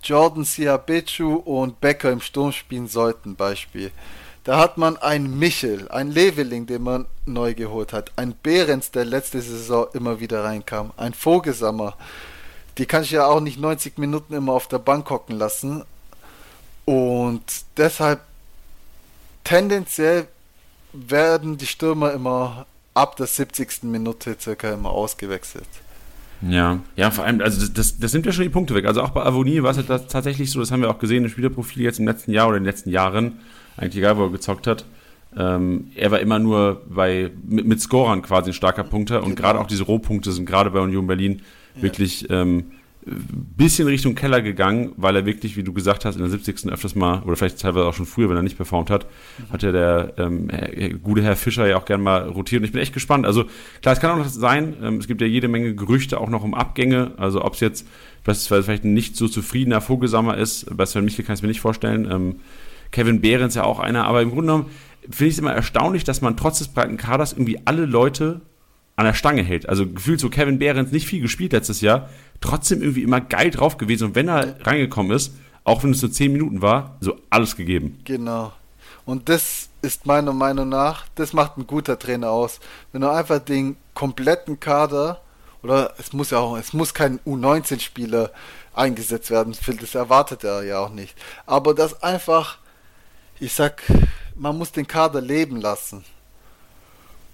Jordan Siabechu und Becker im Sturm spielen sollten, Beispiel. Da hat man einen Michel, einen Leveling, den man neu geholt hat, ein Behrens, der letzte Saison immer wieder reinkam, ein Vogelsammer. Die kann ich ja auch nicht 90 Minuten immer auf der Bank hocken lassen. Und deshalb tendenziell werden die Stürmer immer ab der 70. Minute circa immer ausgewechselt. Ja, ja, vor allem, also das, das, nimmt ja schon die Punkte weg. Also auch bei Avonie war es halt tatsächlich so, das haben wir auch gesehen im Spielerprofil jetzt im letzten Jahr oder in den letzten Jahren, eigentlich egal, wo er gezockt hat. Ähm, er war immer nur bei, mit, mit Scorern quasi ein starker Punkter und genau. gerade auch diese Rohpunkte sind gerade bei Union Berlin ja. wirklich ähm, bisschen Richtung Keller gegangen, weil er wirklich, wie du gesagt hast, in der 70. öfters mal, oder vielleicht teilweise auch schon früher, wenn er nicht performt hat, hat ja der ähm, gute Herr Fischer ja auch gerne mal rotiert. Und ich bin echt gespannt. Also klar, es kann auch noch sein, ähm, es gibt ja jede Menge Gerüchte auch noch um Abgänge. Also ob es jetzt beispielsweise vielleicht ein nicht so zufriedener Vogelsammer ist, bei Sven Michel kann ich mir nicht vorstellen. Ähm, Kevin Behrens ja auch einer, aber im Grunde genommen finde ich es immer erstaunlich, dass man trotz des breiten Kaders irgendwie alle Leute an der Stange hält. Also gefühlt so Kevin Behrens nicht viel gespielt letztes Jahr, trotzdem irgendwie immer geil drauf gewesen. Und wenn er reingekommen ist, auch wenn es nur 10 Minuten war, so alles gegeben. Genau. Und das ist meiner Meinung nach, das macht ein guter Trainer aus. Wenn du einfach den kompletten Kader, oder es muss ja auch, es muss kein U19-Spieler eingesetzt werden, das erwartet er ja auch nicht. Aber das einfach, ich sag, man muss den Kader leben lassen.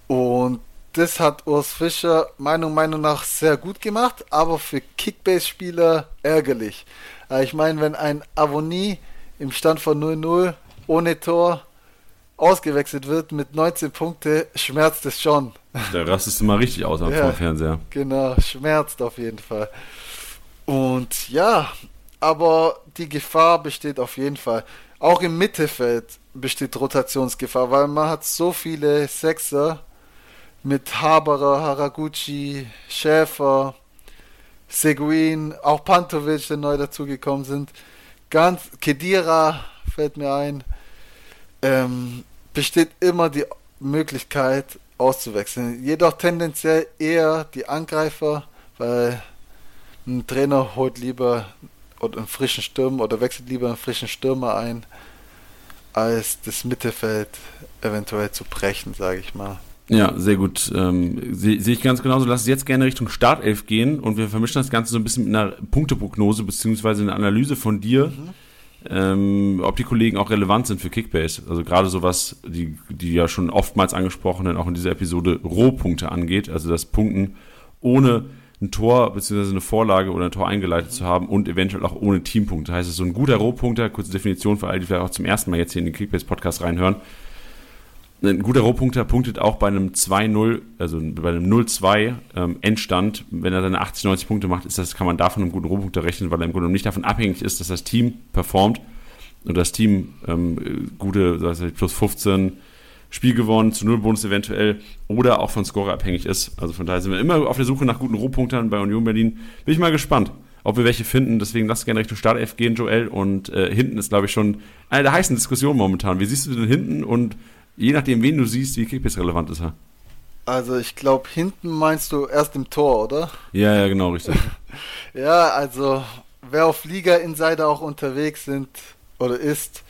Und das hat Urs Fischer meiner Meinung nach sehr gut gemacht, aber für Kickbase-Spieler ärgerlich. Äh, ich meine, wenn ein Avonie im Stand von 0-0 ohne Tor ausgewechselt wird mit 19 Punkte, schmerzt es schon. Da rastest du mal richtig aus am ja, Fernseher. Genau, schmerzt auf jeden Fall. Und ja, aber die Gefahr besteht auf jeden Fall. Auch im Mittelfeld besteht Rotationsgefahr, weil man hat so viele Sechser mit Haberer, Haraguchi, Schäfer, Seguin, auch Pantovic, der neu dazugekommen sind. Ganz, Kedira fällt mir ein. Ähm, besteht immer die Möglichkeit auszuwechseln. Jedoch tendenziell eher die Angreifer, weil ein Trainer holt lieber einen frischen Stürmer oder wechselt lieber einen frischen Stürmer ein, als das Mittelfeld eventuell zu brechen, sage ich mal. Ja, sehr gut. Ähm, Sehe seh ich ganz genauso. Lass uns jetzt gerne Richtung Startelf gehen und wir vermischen das Ganze so ein bisschen mit einer Punkteprognose beziehungsweise einer Analyse von dir. Mhm. ähm, ob die Kollegen auch relevant sind für Kickbase. Also gerade sowas, die, die ja schon oftmals angesprochenen, auch in dieser Episode, Rohpunkte angeht, also das Punkten ohne ein Tor bzw. eine Vorlage oder ein Tor eingeleitet zu haben und eventuell auch ohne Teampunkte. Das heißt, es ist so ein guter Rohpunkter, kurze Definition für alle, die vielleicht auch zum ersten Mal jetzt hier in den Kickbase-Podcast reinhören. Ein guter Rohpunkter punktet auch bei einem 2-0, also bei einem 0-2 ähm, Endstand. Wenn er seine 80, 90 Punkte macht, ist das, kann man davon einen guten Rohpunkter rechnen, weil er im Grunde nicht davon abhängig ist, dass das Team performt und das Team ähm, gute, also plus 15 Spiel gewonnen, zu null Bonus eventuell oder auch von Score abhängig ist. Also von daher sind wir immer auf der Suche nach guten Rohpunktern bei Union Berlin. Bin ich mal gespannt, ob wir welche finden. Deswegen lass gerne Richtung Startelf gehen, Joel. Und äh, hinten ist, glaube ich, schon eine der heißen Diskussionen momentan. Wie siehst du denn hinten und je nachdem, wen du siehst, wie Kickbase relevant ist er? Also ich glaube, hinten meinst du erst im Tor, oder? Ja, ja, genau, richtig. ja, also wer auf Liga Insider auch unterwegs sind oder ist,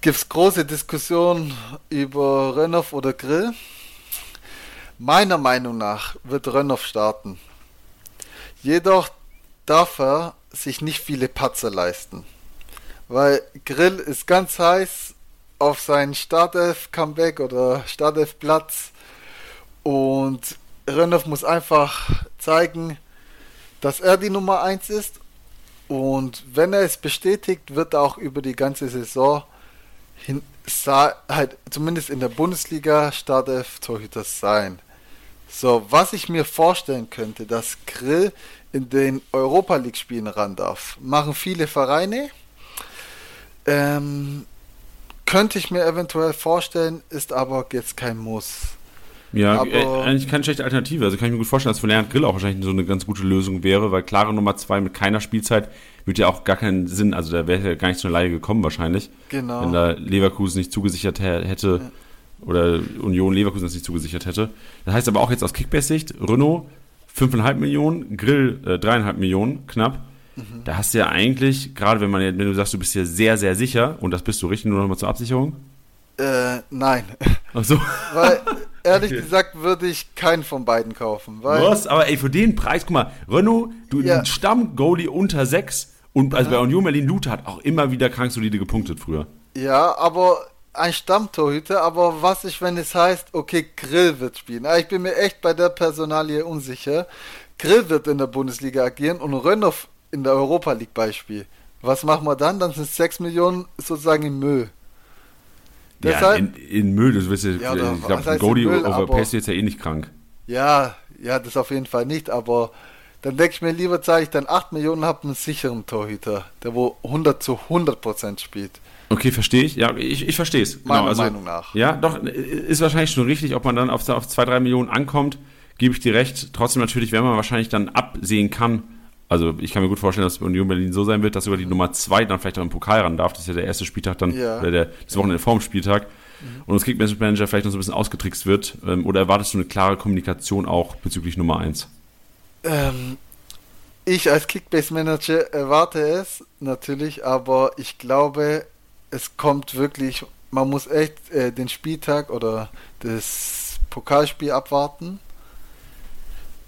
gibt es große Diskussionen über Rönnoff oder Grill. Meiner Meinung nach wird Rönnoff starten. Jedoch darf er sich nicht viele Patzer leisten. Weil Grill ist ganz heiß auf seinen Startelf-Comeback oder Startelf-Platz. Und Rönnoff muss einfach zeigen, dass er die Nummer 1 ist. Und wenn er es bestätigt, wird er auch über die ganze Saison hin, halt zumindest in der Bundesliga Startelf Torhüter sein. So, was ich mir vorstellen könnte, dass Grill in den Europa League Spielen ran darf, machen viele Vereine. Ähm, könnte ich mir eventuell vorstellen, ist aber jetzt kein Muss. Ja, aber, äh, eigentlich keine schlechte Alternative. Also kann ich mir gut vorstellen, dass für Lernend Grill auch wahrscheinlich so eine ganz gute Lösung wäre, weil klare Nummer zwei mit keiner Spielzeit würde ja auch gar keinen Sinn, also da wäre ja gar nicht zu einer Leihe gekommen wahrscheinlich. Genau. Wenn da Leverkusen nicht zugesichert hätte ja. oder Union Leverkusen das nicht zugesichert hätte. Das heißt aber auch jetzt aus Kickbase-Sicht, Renault 5,5 Millionen, Grill äh, 3,5 Millionen knapp. Mhm. Da hast du ja eigentlich, gerade wenn man wenn du sagst, du bist hier sehr, sehr sicher, und das bist du richtig, nur nochmal zur Absicherung? Äh, nein. Ach so. Weil, ehrlich okay. gesagt, würde ich keinen von beiden kaufen. Weil Was? Aber ey, für den Preis, guck mal, Renault, du ja. Stamm-Goalie unter 6 und also bei Union Berlin Lute hat auch immer wieder krank solide gepunktet früher. Ja, aber ein Stammtorhüter, aber was ist, wenn es heißt, okay, Grill wird spielen? Ah, ich bin mir echt bei der Personalie unsicher. Grill wird in der Bundesliga agieren und Rönnoff in der Europa League Beispiel. Was machen wir dann? Dann sind 6 Millionen sozusagen im Müll. Deshalb, ja, in, in Müll, du wirst ja, ja ich glaube, Goldie overpaced jetzt ja eh nicht krank. Ja, ja, das auf jeden Fall nicht, aber dann denke ich mir lieber, zahle ich dann 8 Millionen, habe einen sicheren Torhüter, der wo 100 zu 100 Prozent spielt. Okay, verstehe ich. Ja, ich, ich verstehe es. Meiner genau, also, Meinung nach. Ja, doch, ist wahrscheinlich schon richtig, ob man dann auf, auf 2, 3 Millionen ankommt, gebe ich dir recht. Trotzdem natürlich, wenn man wahrscheinlich dann absehen kann, also ich kann mir gut vorstellen, dass Union Berlin so sein wird, dass sogar die Nummer 2 dann vielleicht auch im Pokal ran darf. Das ist ja der erste Spieltag dann, ja. oder der, das Wochenende vorm Spieltag. Mhm. Und das Kickbase-Manager vielleicht noch so ein bisschen ausgetrickst wird. Ähm, oder erwartest du eine klare Kommunikation auch bezüglich Nummer 1? Ähm, ich als Kickbase-Manager erwarte es natürlich, aber ich glaube, es kommt wirklich, man muss echt äh, den Spieltag oder das Pokalspiel abwarten.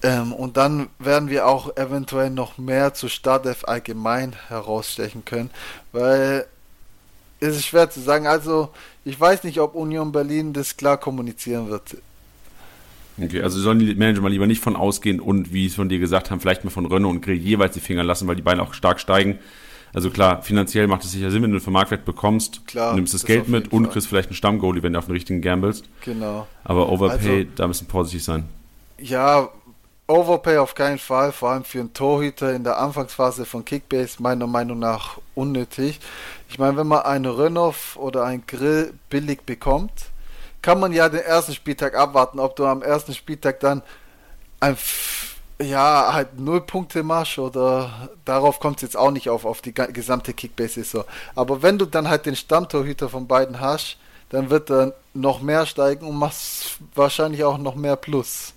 Ähm, und dann werden wir auch eventuell noch mehr zu Stardev allgemein herausstechen können, weil es ist schwer zu sagen. Also, ich weiß nicht, ob Union Berlin das klar kommunizieren wird. Okay, also sollen die Manager mal lieber nicht von ausgehen und, wie es von dir gesagt haben, vielleicht mal von Renault und Grill jeweils die Finger lassen, weil die beiden auch stark steigen. Also klar, finanziell macht es sicher Sinn, wenn du einen Vermarktwert bekommst, klar, nimmst das, das Geld mit und Fall. kriegst vielleicht einen Stammgoalie, wenn du auf den richtigen gambelst. Genau. Aber Overpay, also, da müssen vorsichtig sein. Ja, Overpay auf keinen Fall, vor allem für einen Torhüter in der Anfangsphase von Kickbase meiner Meinung nach unnötig. Ich meine, wenn man einen Rönnoff oder einen Grill billig bekommt, kann man ja den ersten Spieltag abwarten, ob du am ersten Spieltag dann ein ja, halt null Punkte machst oder darauf kommt es jetzt auch nicht auf, auf die gesamte Kickbase-Saison. Aber wenn du dann halt den Stammtorhüter von beiden hast, dann wird er noch mehr steigen und machst wahrscheinlich auch noch mehr Plus.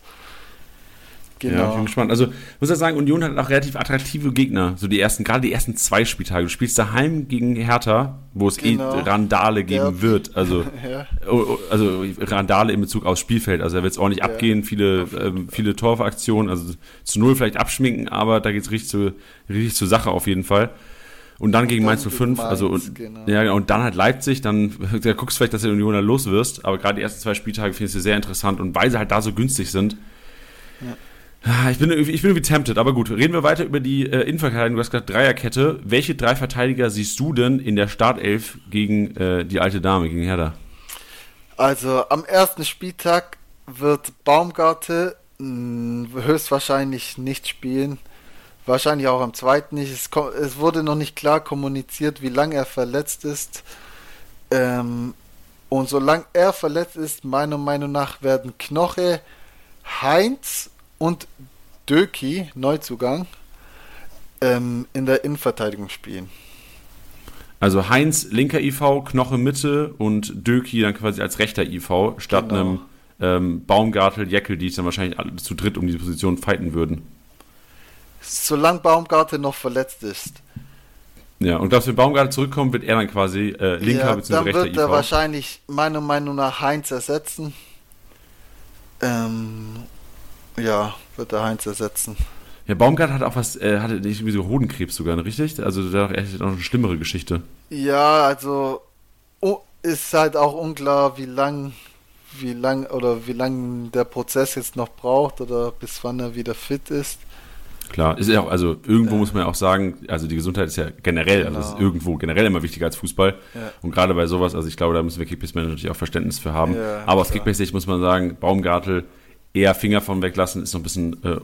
Genau. Ja, ich bin gespannt. Also, muss ja sagen, Union hat auch relativ attraktive Gegner. So die ersten, gerade die ersten zwei Spieltage. Du spielst daheim gegen Hertha, wo es eh genau. eh Randale geben ja. wird. Also, ja. Oh, oh, also Randale in Bezug aufs Spielfeld. Also, da wird es ordentlich ja. abgehen. Viele, ähm, viele Torfaktionen. Also, zu Null vielleicht abschminken, aber da geht es richtig, zu, richtig zur Sache auf jeden Fall. Und dann gegen dann Mainz 05, gegen also Mainz, und, genau. ja, und dann halt Leipzig, dann da guckst du vielleicht, dass du Union da los wirst, aber gerade die ersten zwei Spieltage finde ich sie sehr interessant und weil sie halt da so günstig sind. Ah, Ich bin, ich bin irgendwie tempted, aber gut. Reden wir weiter über die äh, Innenverteidigung. Du hast gesagt Dreierkette. Welche drei Verteidiger siehst du denn in der Startelf gegen äh, die alte Dame, gegen Hertha? Also am ersten Spieltag wird Baumgarte mh, höchstwahrscheinlich nicht spielen. Wahrscheinlich auch am zweiten nicht. Es, es wurde noch nicht klar kommuniziert, wie lange er verletzt ist. Ähm, und solange er verletzt ist, meiner Meinung nach werden Knoche, Heinz und Döki, Neuzugang, ähm, in der Innenverteidigung spielen. Also Heinz linker IV, Knoche Mitte und Döki dann quasi als rechter IV statt Genau. einem ähm, Baumgartel, Jeckel, die es dann wahrscheinlich alle zu dritt um diese Position fighten würden. Solange Baumgarte noch verletzt ist. Ja, und du, wenn Baumgartel zurückkommt, wird er dann quasi äh, linker ja, bzw. dann rechter wird er IV? wahrscheinlich meiner Meinung nach Heinz ersetzen. Ähm, ja, wird er Heinz ersetzen. Ja, Baumgart hat auch was, äh, hatte nicht irgendwie so Hodenkrebs sogar, richtig? Also da er hat auch eine schlimmere Geschichte. Ja, also oh, ist halt auch unklar, wie lang, wie lang oder wie lang der Prozess jetzt noch braucht oder bis wann er wieder fit ist. Klar, ist ja auch, also irgendwo Ja. muss man ja auch sagen, also die Gesundheit ist ja generell, also Genau. ist irgendwo generell immer wichtiger als Fußball. Ja. Und gerade bei sowas, also ich glaube, da müssen wir Kickbase-Manager natürlich auch Verständnis für haben. Ja, Aber aus. Kickbase-Sicht muss man sagen, Baumgartel eher Finger von weglassen, ist noch ein bisschen äh,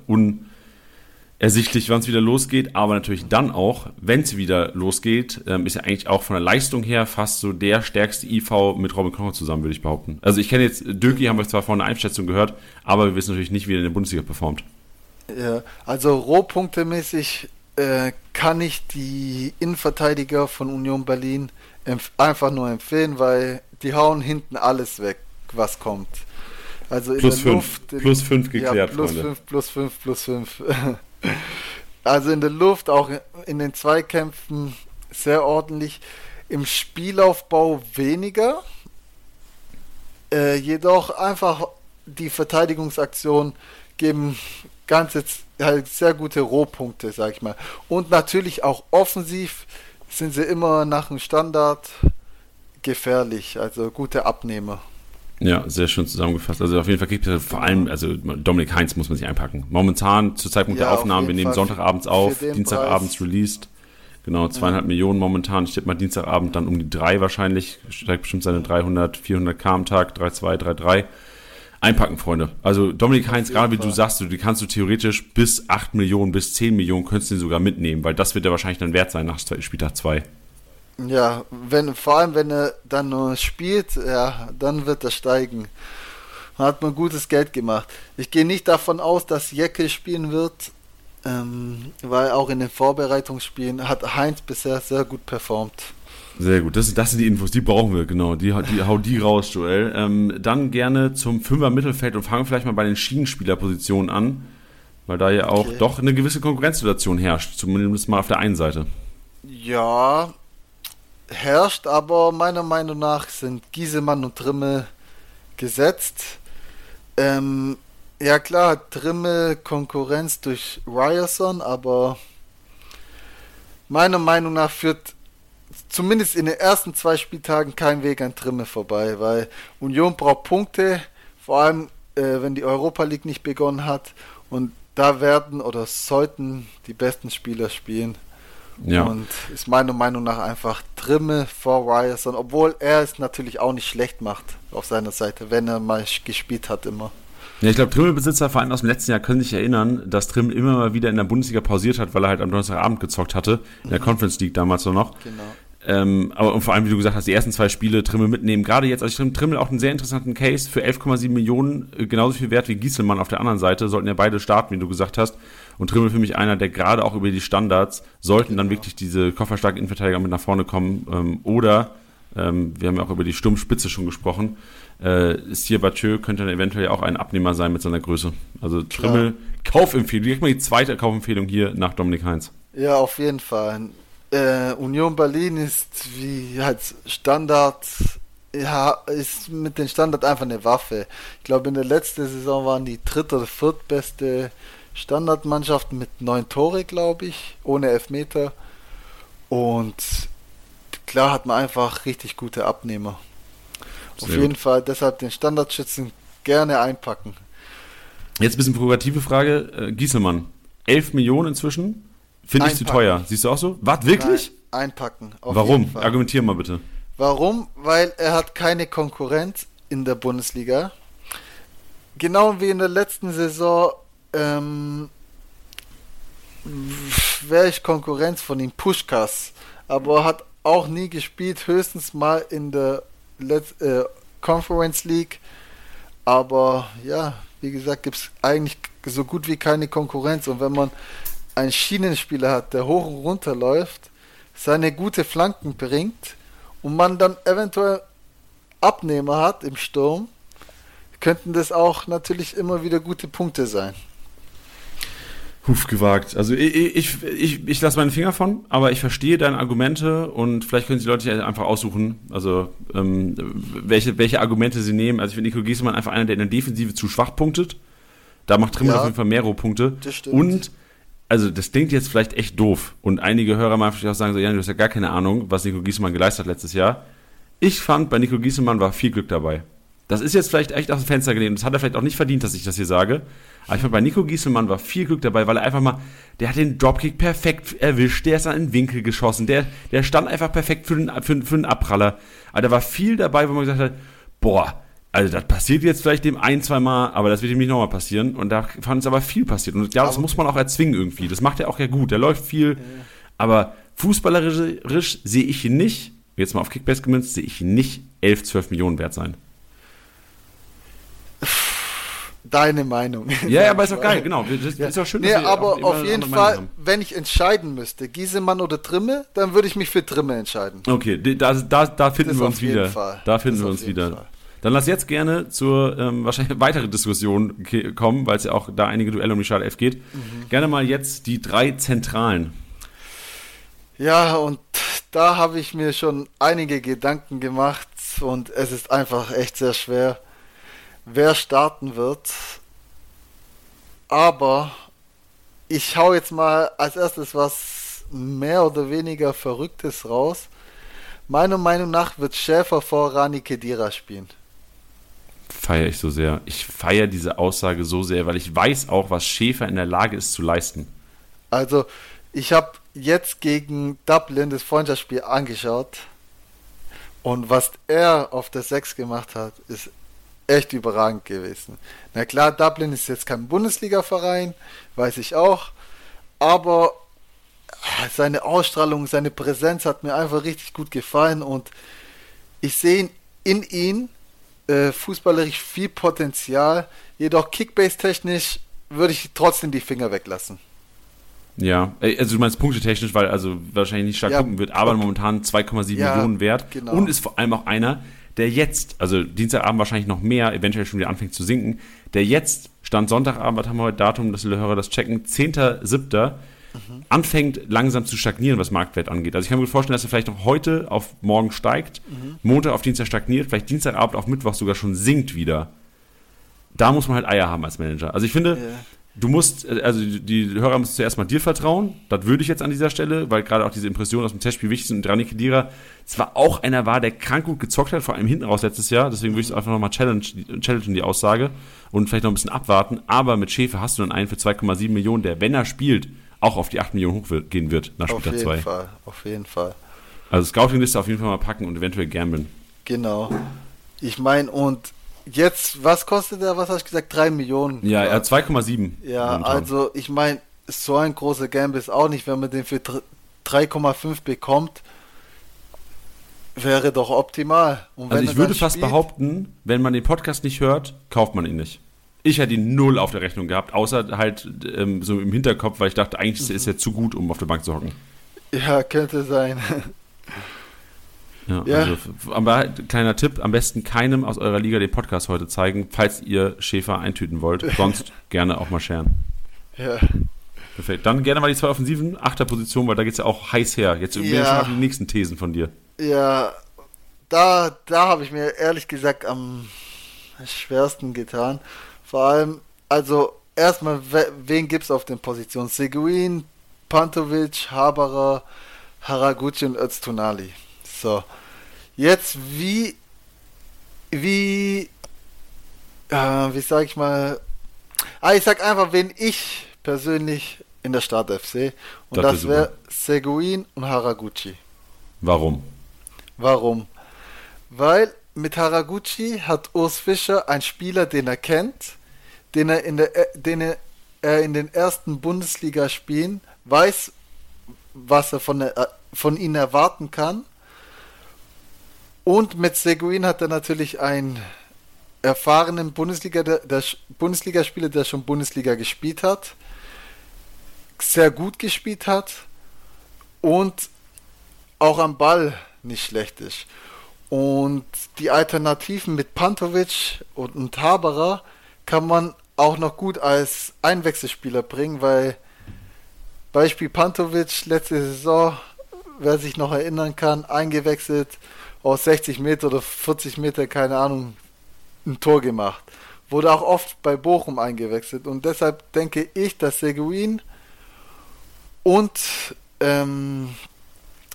unersichtlich, wann es wieder losgeht. Aber natürlich dann auch, wenn es wieder losgeht, ähm, ist er eigentlich auch von der Leistung her fast so der stärkste IV mit Robin Knoche zusammen, würde ich behaupten. Also ich kenne jetzt, Döki haben wir zwar vorhin eine Einschätzung gehört, aber wir wissen natürlich nicht, wie er in der Bundesliga performt. Ja, also rohpunktemäßig äh, kann ich die Innenverteidiger von Union Berlin einfach nur empfehlen, weil die hauen hinten alles weg, was kommt. Also in Plus der fünf. Luft, Plus fünf geklärt, ja, plus Freunde. fünf, plus fünf, plus fünf. also in der Luft, auch in den Zweikämpfen sehr ordentlich. Im Spielaufbau weniger. Äh, jedoch einfach die Verteidigungsaktion geben ganz jetzt halt sehr gute Rohpunkte, sag ich mal. Und natürlich auch offensiv sind sie immer nach dem Standard gefährlich, also gute Abnehmer. Ja, sehr schön zusammengefasst. Also auf jeden Fall gibt es vor allem, also Dominik Heinz muss man sich einpacken. Momentan zur Zeitpunkt Ja, der auf Aufnahme, wir nehmen Fall. Sonntagabends auf, Dienstagabends Preis. released. Genau, zweieinhalb Millionen momentan. Ich tippe mal Dienstagabend dann um die drei wahrscheinlich. Steigt bestimmt seine 300, 400 K am Tag, 3,2, 3,3. Einpacken, Freunde. Also Dominik Heinz, gerade wie du sagst, du, die kannst du theoretisch bis 8 Millionen, bis 10 Millionen könntest du ihn sogar mitnehmen, weil das wird ja wahrscheinlich dann wert sein nach Spieltag 2. Ja, wenn, vor allem wenn er dann nur spielt, ja, dann wird er steigen. Hat man gutes Geld gemacht. Ich gehe nicht davon aus, dass Jecke spielen wird, ähm, weil auch in den Vorbereitungsspielen hat Heinz bisher sehr gut performt. Sehr gut, das, das sind die Infos, die brauchen wir, genau. Die, die hau die raus, Joel. Ähm, dann gerne zum Fünfer Mittelfeld und fangen vielleicht mal bei den Schienenspielerpositionen an, weil da ja auch Okay. doch eine gewisse Konkurrenzsituation herrscht, zumindest mal auf der einen Seite. Ja, herrscht, aber meiner Meinung nach sind Giesemann und Trimmel gesetzt. Ähm, ja klar, Trimmel Konkurrenz durch Ryerson, aber meiner Meinung nach führt zumindest in den ersten zwei Spieltagen kein Weg an Trimmel vorbei, weil Union braucht Punkte, vor allem äh, wenn die Europa League nicht begonnen hat und da werden oder sollten die besten Spieler spielen. Ja. Und ist meiner Meinung nach einfach Trimme vor Ryerson, obwohl er es natürlich auch nicht schlecht macht auf seiner Seite, wenn er mal gespielt hat immer. Ja, ich glaube, Trimmelbesitzer, vor allem aus dem letzten Jahr, können sich erinnern, dass Trimmel immer mal wieder in der Bundesliga pausiert hat, weil er halt am Donnerstagabend gezockt hatte, in der Conference League damals noch. Genau. Ähm, aber und vor allem, wie du gesagt hast, die ersten zwei Spiele Trimmel mitnehmen. Gerade jetzt, also ich Trimmel auch einen sehr interessanten Case für 11,7 Millionen, äh, genauso viel wert wie Gieselmann auf der anderen Seite, sollten ja beide starten, wie du gesagt hast. Und Trimmel für mich einer, der gerade auch über die Standards, sollten dann wirklich diese kofferstarken Innenverteidiger mit nach vorne kommen. Ähm, oder, ähm, wir haben ja auch über die Sturmspitze schon gesprochen, äh, Stier Bathieu könnte dann eventuell auch ein Abnehmer sein mit seiner Größe. Also Trimmel, Kaufempfehlung, direkt mal die zweite Kaufempfehlung hier nach Dominik Heinz. Ja, auf jeden Fall. Äh, Union Berlin ist wie halt Standard, ja, ist mit den Standard einfach eine Waffe. Ich glaube, in der letzten Saison waren die dritte oder viertbeste Standardmannschaft mit neun Tore, glaube ich, ohne Elfmeter. Und klar hat man einfach richtig gute Abnehmer. Auf Sehr jeden gut. Fall deshalb den Standardschützen gerne einpacken. Jetzt ein bisschen provokative Frage. Äh, Gieselmann, 11 Millionen inzwischen? Finde ich zu teuer. Siehst du auch so? Was, wirklich? Nein, einpacken. auf Warum? Argumentier mal bitte. Warum? Weil er hat keine Konkurrenz in der Bundesliga. Genau wie in der letzten Saison ähm, wäre ich Konkurrenz von ihm, Puschkas. Aber er hat auch nie gespielt, höchstens mal in der Letz äh, Conference League. Aber ja, wie gesagt, gibt es eigentlich so gut wie keine Konkurrenz. Und wenn man einen Schienenspieler hat, der hoch und runter läuft, seine gute Flanken bringt und man dann eventuell Abnehmer hat im Sturm, könnten das auch natürlich immer wieder gute Punkte sein. Huf gewagt. Also ich, ich, ich, ich lasse meine Finger von, aber ich verstehe deine Argumente und vielleicht können die Leute sich einfach aussuchen, also ähm, welche, welche Argumente sie nehmen. Also ich finde Nico Gieselmann einfach einer, der in der Defensive zu schwach punktet. Da macht Trimmel Ja. auf jeden Fall mehr Rohpunkte. Das stimmt. Und also das klingt jetzt vielleicht echt doof und einige Hörer mal vielleicht auch sagen so, ja, du hast ja gar keine Ahnung, was Nico Gieselmann geleistet hat letztes Jahr. Ich fand, bei Nico Gieselmann war viel Glück dabei. Das ist jetzt vielleicht echt aus dem Fenster gelehnt. Das hat er vielleicht auch nicht verdient, dass ich das hier sage. Aber ich fand, bei Nico Gieselmann war viel Glück dabei, weil er einfach mal, der hat den Dropkick perfekt erwischt, der ist an den Winkel geschossen, der, der stand einfach perfekt für den, für, für den Abpraller. Aber da war viel dabei, wo man gesagt hat, boah, also das passiert jetzt vielleicht dem ein, zwei Mal, aber das wird ihm nicht nochmal passieren. Und da fand es aber viel passiert. Und ja, das muss man auch erzwingen irgendwie. Das macht er auch ja gut. Der läuft viel. Aber fußballerisch sehe ich ihn nicht, jetzt mal auf Kickbase gemünzt, sehe ich ihn nicht 11, 12 Millionen wert sein. Deine Meinung. Ja, ja, aber ist doch geil, genau. Das ist auch schön, Nee, aber auf jeden Fall, haben. wenn ich entscheiden müsste, Giesemann oder Trimme, dann würde ich mich für Trimme entscheiden. Okay, da, da, da finden Das wir auf uns jeden wieder. Fall. Da finden Das wir uns jeden wieder. Fall. Dann lass jetzt gerne zur ähm, wahrscheinlich weiteren Diskussion kommen, weil es ja auch da einige Duelle um die Schale F geht. Mhm. Gerne mal jetzt die drei Zentralen. Ja, und da habe ich mir schon einige Gedanken gemacht und es ist einfach echt sehr schwer, wer starten wird. Aber ich hau jetzt mal als erstes was mehr oder weniger Verrücktes raus. Meiner Meinung nach wird Schäfer vor Rani Kedira spielen. Feiere ich so sehr. Ich feiere diese Aussage so sehr, weil ich weiß auch, was Schäfer in der Lage ist zu leisten. Also, ich habe jetzt gegen Dublin das Freundschaftsspiel angeschaut. Und was er auf der 6 gemacht hat, ist echt überragend gewesen. Na klar, Dublin ist jetzt kein Bundesliga-Verein, weiß ich auch. Aber ah, seine Ausstrahlung, seine Präsenz hat mir einfach richtig gut gefallen. Und ich sehe in ihn äh, fußballerisch viel Potenzial. Jedoch Kickbase-technisch würde ich trotzdem die Finger weglassen. Ja, äh, also du meinst punktetechnisch, weil also wahrscheinlich nicht stark Ja, gucken wird, aber momentan 2,7 Ja, Millionen wert genau. und ist vor allem auch einer, der jetzt, also Dienstagabend wahrscheinlich noch mehr, eventuell schon wieder anfängt zu sinken, der jetzt, Stand Sonntagabend, haben wir heute Datum, dass die Hörer das checken, 10.7., Mhm. anfängt langsam zu stagnieren, was Marktwert angeht. Also ich kann mir vorstellen, dass er vielleicht noch heute auf morgen steigt, Mhm. Montag auf Dienstag stagniert, vielleicht Dienstagabend auf Mittwoch sogar schon sinkt wieder. Da muss man halt Eier haben als Manager. Also ich finde, Ja. Du musst, äh, also die, Hörer müssen zuerst mal dir vertrauen. Das würde ich jetzt an dieser Stelle, weil gerade auch diese Impressionen aus dem Testspiel wichtig sind. Und Rani Kedira zwar auch einer war, der krank gut gezockt hat, vor allem hinten raus letztes Jahr. Deswegen würde ich es einfach nochmal challenge, challengen, die Aussage. Und vielleicht noch ein bisschen abwarten. Aber mit Schäfer hast du dann einen für 2,7 Millionen, der, wenn er spielt, auch auf die 8 Millionen hochgehen wird nach Auf Spieltag jeden 2. Fall, auf jeden Fall. Also Scouting-Liste auf jeden Fall mal packen und eventuell gambeln. Genau. Ich meine, und jetzt, was kostet der, was hast du gesagt, 3 Millionen? Ja, er hat 2,7. Ja, also ich meine, so ein großer Gamble ist auch nicht, wenn man den für dr- 3,5 bekommt, wäre doch optimal. Also ich er würde fast spielt- behaupten, wenn man den Podcast nicht hört, kauft man ihn nicht. Ich hätte ihn null auf der Rechnung gehabt, außer halt ähm, so im Hinterkopf, weil ich dachte, eigentlich ist er zu gut, um auf der Bank zu hocken. Ja, könnte sein. Ja, Ja. Also, aber kleiner Tipp, am besten keinem aus eurer Liga den Podcast heute zeigen, falls ihr Schäfer eintüten wollt. Sonst gerne auch mal scheren. ja. Perfekt. Dann gerne mal die zwei Offensiven, achter Position, weil da geht es ja auch heiß her. Jetzt Ja. schon auf die nächsten Thesen von dir. Ja, da, da habe ich mir ehrlich gesagt am schwersten getan. Vor allem, also erstmal, we- wen gibt es auf den Positionen? Seguin, Pantovic, Haberer, Haraguchi und Öztunali. So, jetzt wie, wie, äh, wie sag ich mal, ah, ich sag einfach, wen ich persönlich in der Startelf sehe. Und Das das, wär wäre Seguin und Haraguchi. Warum? Warum? Weil mit Haraguchi hat Urs Fischer einen Spieler, den er kennt, den er in, der, äh, den er, in den ersten Bundesligaspielen weiß, was er von, der, äh, von ihnen erwarten kann. Und mit Seguin hat er natürlich einen erfahrenen Bundesliga, der, der Bundesligaspieler, der schon Bundesliga gespielt hat, sehr gut gespielt hat und auch am Ball nicht schlecht ist. Und die Alternativen mit Pantovic und, Haberer kann man auch noch gut als Einwechselspieler bringen, weil Beispiel Pantovic letzte Saison, wer sich noch erinnern kann, eingewechselt aus 60 Meter oder 40 Meter, keine Ahnung, ein Tor gemacht. Wurde auch oft bei Bochum eingewechselt und deshalb denke ich, dass Seguin und ähm,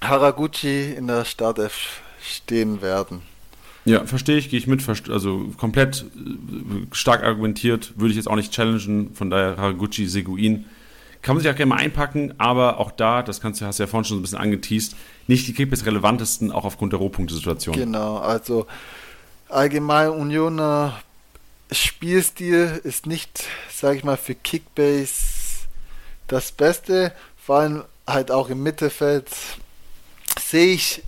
Haraguchi in der Startelf stehen werden. Ja, verstehe ich, gehe ich mit, also komplett äh, stark argumentiert, würde ich jetzt auch nicht challengen, von daher Haraguchi, Seguin. Kann man sich auch gerne mal einpacken, aber auch da, das kannst du, hast du ja vorhin schon so ein bisschen angeteased, nicht die Kickbase relevantesten, auch aufgrund der Rohpunktesituation. Genau, also allgemein Unioner Spielstil ist nicht, sage ich mal, für Kickbase das Beste. Vor allem halt auch im Mittelfeld sehe ich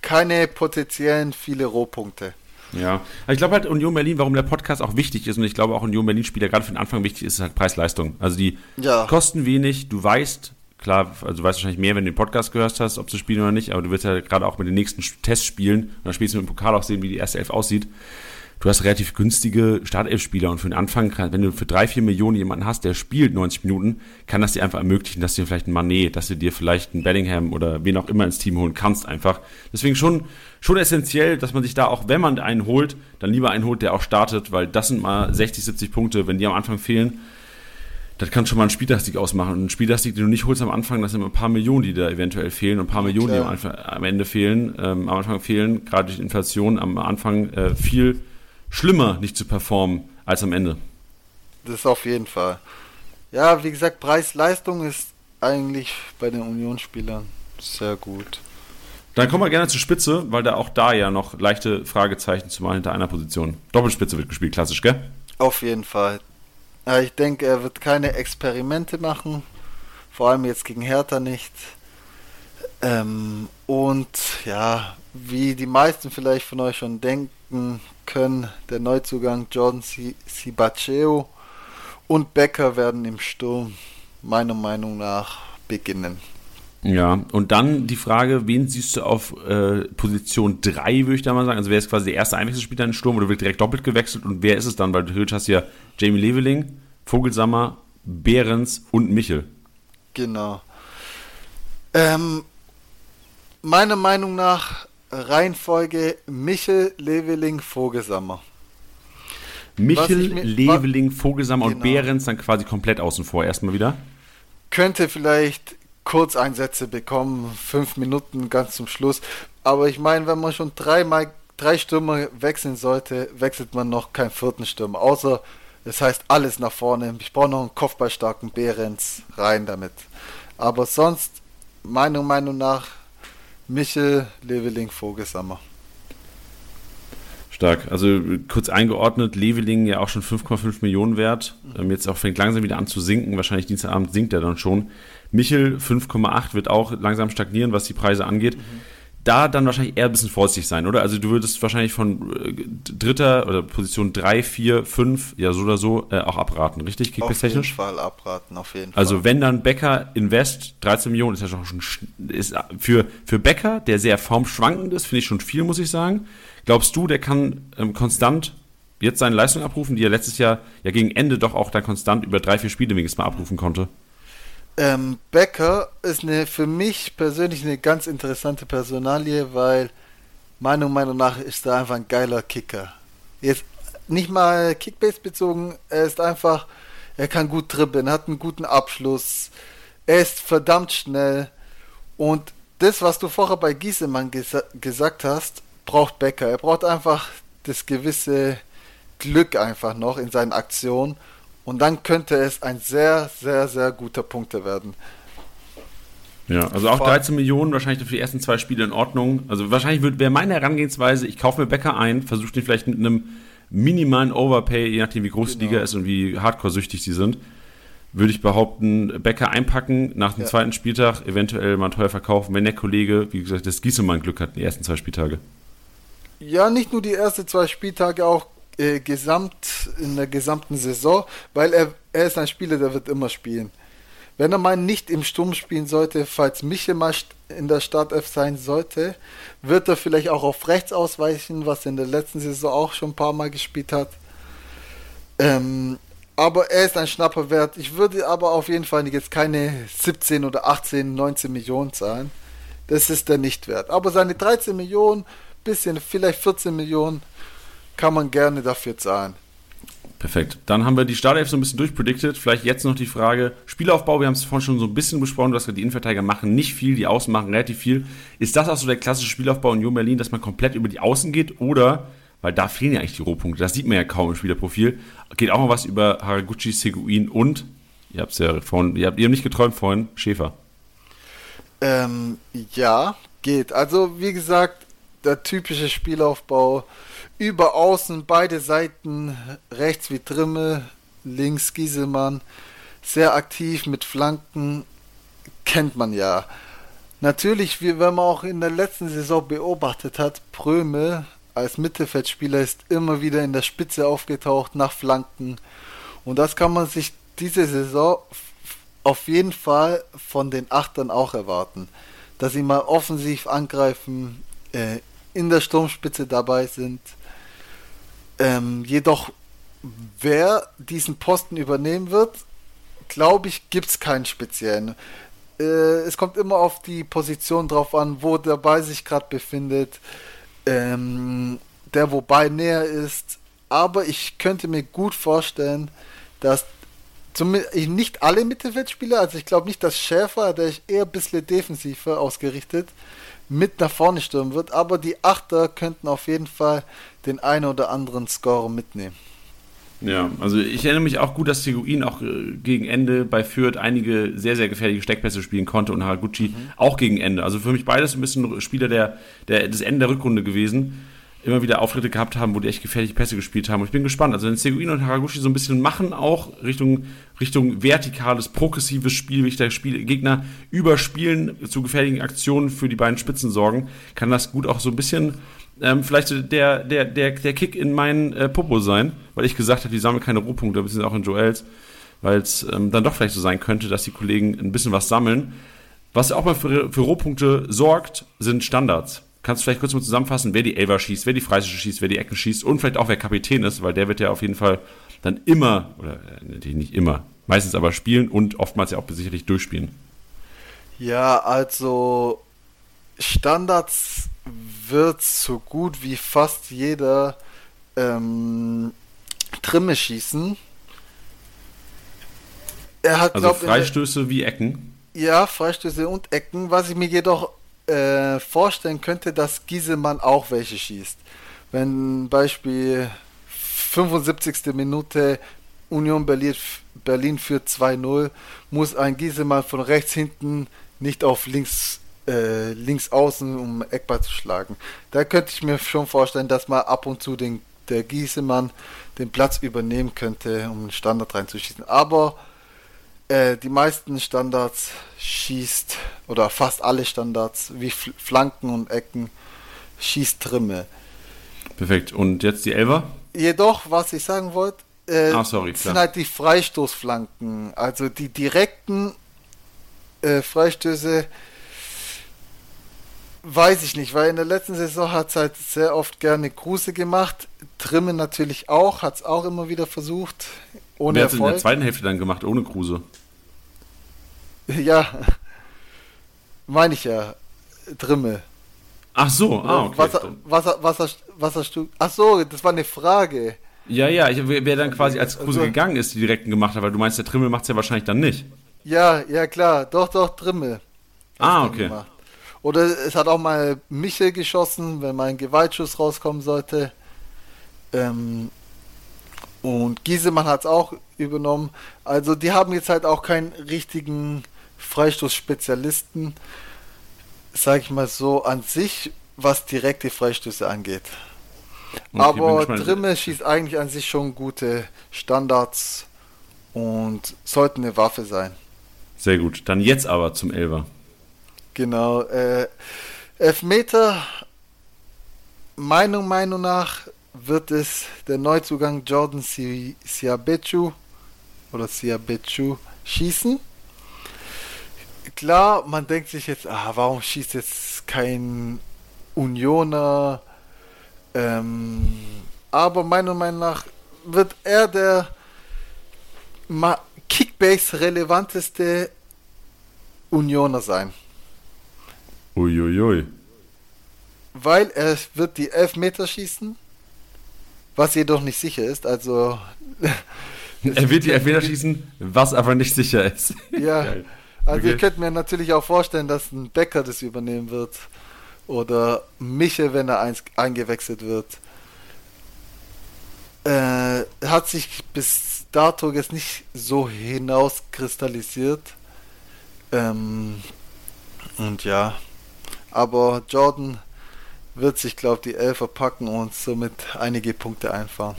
keine potenziellen viele Rohpunkte. Ja, aber ich glaube halt Union Berlin, warum der Podcast auch wichtig ist und ich glaube auch Union Berlin Spieler gerade für den Anfang wichtig ist, ist halt Preis-Leistung. Also die Ja. kosten wenig, du weißt, klar, also du weißt wahrscheinlich mehr, wenn du den Podcast gehört hast, ob sie spielen oder nicht, aber du wirst ja gerade auch mit den nächsten Tests spielen und dann spielst du mit dem Pokal auch sehen, wie die erste Elf aussieht. Du hast relativ günstige Startelf-Spieler und für den Anfang, kann- wenn du für drei, vier Millionen jemanden hast, der spielt 90 Minuten, kann das dir einfach ermöglichen, dass du dir vielleicht einen Manet, dass du dir vielleicht einen Bellingham oder wen auch immer ins Team holen kannst einfach. Deswegen schon, schon essentiell, dass man sich da auch, wenn man einen holt, dann lieber einen holt, der auch startet, weil das sind mal 60, 70 Punkte, wenn die am Anfang fehlen, das kann schon mal einen Spieltagssieg ausmachen. Und einen Spieltagssieg, den du nicht holst am Anfang, das sind immer ein paar Millionen, die da eventuell fehlen und ein paar Millionen, die am, klar. Anfang, am Ende fehlen, ähm, am Anfang fehlen, gerade durch Inflation am Anfang äh, viel schlimmer nicht zu performen als am Ende. Das auf jeden Fall. Ja, wie gesagt, Preis-Leistung ist eigentlich bei den Unionsspielern sehr gut. Dann kommen wir gerne zur Spitze, weil da auch da ja noch leichte Fragezeichen zumal hinter einer Position. Doppelspitze wird gespielt, klassisch, gell? Auf jeden Fall. Ja, ich denke, er wird keine Experimente machen. Vor allem jetzt gegen Hertha nicht. Ähm, und ja, wie die meisten vielleicht von euch schon denken können, der Neuzugang Jordan Si- Sibacheo und Becker werden im Sturm meiner Meinung nach beginnen. Ja, und dann die Frage, wen siehst du auf äh, Position 3, würde ich da mal sagen? Also wer ist quasi der erste Einwechselspieler in den Sturm oder wird direkt doppelt gewechselt und wer ist es dann? Weil du hast ja Jamie Leveling, Vogelsammer, Behrens und Michel. Genau. Ähm, meiner Meinung nach Reihenfolge Michel, Leveling, Vogelsammer. Michel, mir- Leveling, Vogelsammer und Genau. Behrens dann quasi komplett außen vor erstmal wieder. Könnte vielleicht Kurzeinsätze bekommen, fünf Minuten ganz zum Schluss. Aber ich meine, wenn man schon dreimal drei Stürmer wechseln sollte, wechselt man noch keinen vierten Stürmer. Außer es heißt alles nach vorne. Ich brauche noch einen kopfballstarken Behrens rein damit. Aber sonst, meiner Meinung nach, Michel, Leveling, Vogelsammer. Stark. Also kurz eingeordnet, Leveling ja auch schon 5,5 Millionen wert. Ähm, jetzt auch fängt langsam wieder an zu sinken. Wahrscheinlich Dienstagabend sinkt er dann schon. Michel 5,8 wird auch langsam stagnieren, was die Preise angeht. Da dann wahrscheinlich eher ein bisschen vorsichtig sein, oder? Also du würdest wahrscheinlich von äh, dritter oder Position 3, 4, 5, ja so oder so, äh, auch abraten, richtig? Auf jeden? Fall abraten, auf jeden Also Fall. wenn dann Becker Invest 13 Millionen ist ja schon schon sch- ist für für Becker, der sehr formschwankend ist, finde ich schon viel, muss ich sagen. Glaubst du, der kann ähm, konstant jetzt seine Leistung abrufen, die er letztes Jahr ja gegen Ende doch auch dann konstant über drei vier Spiele wenigstens mal abrufen konnte? Ähm, Becker ist eine, für mich persönlich eine ganz interessante Personalie, weil meiner Meinung nach ist er einfach ein geiler Kicker. Jetzt nicht mal Kickbase bezogen, er ist einfach, er kann gut dribbeln, hat einen guten Abschluss, er ist verdammt schnell und das, was du vorher bei Giesemann gesa gesagt hast, braucht Becker. Er braucht einfach das gewisse Glück einfach noch in seinen Aktionen. Und dann könnte es ein sehr, sehr, sehr guter Punkte werden. Ja, also auch 13 Millionen wahrscheinlich für die ersten zwei Spiele in Ordnung. Also wahrscheinlich wäre meine Herangehensweise, ich kaufe mir Becker ein, versuche den vielleicht mit einem minimalen Overpay, je nachdem wie groß genau. die Liga ist und wie hardcore-süchtig sie sind, würde ich behaupten, Becker einpacken, nach dem ja. zweiten Spieltag eventuell mal teuer verkaufen, wenn der Kollege, wie gesagt, das Gießemann Glück hat, die ersten zwei Spieltage. Ja, nicht nur die ersten zwei Spieltage, auch äh, gesamt in der gesamten Saison, weil er, er ist ein Spieler, der wird immer spielen. Wenn er mal nicht im Sturm spielen sollte, falls Michel mal in der Startelf sein sollte, wird er vielleicht auch auf rechts ausweichen, was er in der letzten Saison auch schon ein paar Mal gespielt hat. Ähm, aber er ist ein Schnapper wert. Ich würde aber auf jeden Fall jetzt keine 17 oder 18, 19 Millionen zahlen. Das ist er nicht wert. Aber seine 13 Millionen, bisschen, vielleicht 14 Millionen, kann man gerne dafür zahlen. Perfekt. Dann haben wir die Startelf so ein bisschen durchpredicted. Vielleicht jetzt noch die Frage: Spielaufbau, wir haben es vorhin schon so ein bisschen besprochen. Du hast gesagt, die Innenverteidiger machen nicht viel, die Außen machen relativ viel. Ist das auch so der klassische Spielaufbau in Union Berlin, dass man komplett über die Außen geht? Oder, weil da fehlen ja eigentlich die Rohpunkte, das sieht man ja kaum im Spielerprofil, geht auch mal was über Haraguchi, Seguin und, ihr habt es ja vorhin, ihr habt, ihr habt nicht geträumt vorhin, Schäfer. Ähm, ja, geht. Also, wie gesagt, der typische Spielaufbau über außen beide Seiten, rechts wie Trimme, links Gieselmann, sehr aktiv mit Flanken, kennt man ja. Natürlich, wie wenn man auch in der letzten Saison beobachtet hat, Pröme als Mittelfeldspieler ist immer wieder in der Spitze aufgetaucht nach Flanken. Und das kann man sich diese Saison auf jeden Fall von den Achtern auch erwarten. Dass sie mal offensiv angreifen, äh, in der Sturmspitze dabei sind. Ähm, jedoch, wer diesen Posten übernehmen wird, glaube ich, gibt es keinen speziellen. Äh, es kommt immer auf die Position drauf an, wo der Ball sich gerade befindet, ähm, der wobei näher ist. Aber ich könnte mir gut vorstellen, dass zumindest nicht alle Mittelfeldspieler, also ich glaube nicht, dass Schäfer, der ist eher ein bisschen defensiver ausgerichtet, mit nach vorne stürmen wird, aber die Achter könnten auf jeden Fall den einen oder anderen Score mitnehmen. Ja, also ich erinnere mich auch gut, dass Seguin auch äh, gegen Ende bei Fürth einige sehr, sehr gefährliche Steckpässe spielen konnte und Haraguchi mhm. auch gegen Ende. Also für mich beides ein bisschen Spieler der, der, des Ende der Rückrunde gewesen immer wieder Auftritte gehabt haben, wo die echt gefährliche Pässe gespielt haben. Und ich bin gespannt. Also wenn Seguin und Haraguchi so ein bisschen machen, auch Richtung, Richtung vertikales, progressives Spiel, wie ich der Spiel, Gegner überspielen, zu gefährlichen Aktionen für die beiden Spitzen sorgen, kann das gut auch so ein bisschen ähm, vielleicht der, der, der, der Kick in meinen äh, Popo sein, weil ich gesagt habe, die sammeln keine Rohpunkte, beziehungsweise auch in Joels, weil es ähm, dann doch vielleicht so sein könnte, dass die Kollegen ein bisschen was sammeln. Was auch mal für, für Rohpunkte sorgt, sind Standards. Kannst du vielleicht kurz mal zusammenfassen, wer die Elver schießt, wer die Freistische schießt, wer die Ecken schießt und vielleicht auch wer Kapitän ist, weil der wird ja auf jeden Fall dann immer, oder äh, natürlich nicht immer, meistens aber spielen und oftmals ja auch sicherlich durchspielen. Ja, also Standards wird so gut wie fast jeder ähm, Trimme schießen. Er hat, also glaub, Freistöße wie Ecken? Ja, Freistöße und Ecken. Was ich mir jedoch äh, vorstellen könnte, dass Gieselmann auch welche schießt. Wenn Beispiel 75. Minute Union Berlin, Berlin führt 2-0, muss ein Gieselmann von rechts hinten nicht auf links, äh, links außen, um Eckball zu schlagen. Da könnte ich mir schon vorstellen, dass man ab und zu den, der Gieselmann den Platz übernehmen könnte, um einen Standard reinzuschießen. Aber äh, die meisten Standards schießt, oder fast alle Standards, wie Flanken und Ecken, schießt Trimme. Perfekt. Und jetzt die Elfer? Jedoch, was ich sagen wollte, äh, ah, sorry, sind halt die Freistoßflanken. Also die direkten äh, Freistöße weiß ich nicht, weil in der letzten Saison hat es halt sehr oft gerne Kruse gemacht. Trimme natürlich auch, hat es auch immer wieder versucht. Ohne Wer hat es in der zweiten Hälfte dann gemacht, ohne Kruse? Ja, meine ich ja. Trimme. Ach so, ah, okay. Wasser, Wasser, Wasser, Wasserstuhl. Ach so, das war eine Frage. Ja, ja, ich, wer dann quasi als Kruse also, gegangen ist, die direkten gemacht hat, weil du meinst, der Trimmel macht es ja wahrscheinlich dann nicht. Ja, ja, klar. Doch, doch, Trimmel. Ah, okay. Oder es hat auch mal Michel geschossen, wenn mal ein Gewaltschuss rauskommen sollte. Ähm, und Giesemann hat es auch übernommen. Also die haben jetzt halt auch keinen richtigen Freistoßspezialisten, sag ich mal so, an sich, was direkte Freistöße angeht. Okay, Aber Drimme schießt eigentlich an sich schon gute Standards und sollte eine Waffe sein. Sehr gut. Dann jetzt aber zum Elber. Genau. Äh, Elfmeter, Meinung, Meinung nach, wird es der Neuzugang Jordan Siabechu oder Siabechu schießen. Klar, man denkt sich jetzt, ah, warum schießt jetzt kein Unioner? Ähm, aber meiner Meinung nach wird er der Kickbase relevanteste Unioner sein. Uiuiui. Weil er wird die Elfmeter schießen was jedoch nicht sicher ist. Also. er wird die Elfmeter schießen, was aber nicht sicher ist. Ja. Also okay. ich könnte mir natürlich auch vorstellen, dass ein Becker das übernehmen wird. Oder Michel, wenn er eingewechselt wird. Äh, hat sich bis dato jetzt nicht so hinauskristallisiert. Ähm, und ja. Aber Jordan wird sich, glaube ich, die Elfer packen und somit einige Punkte einfahren.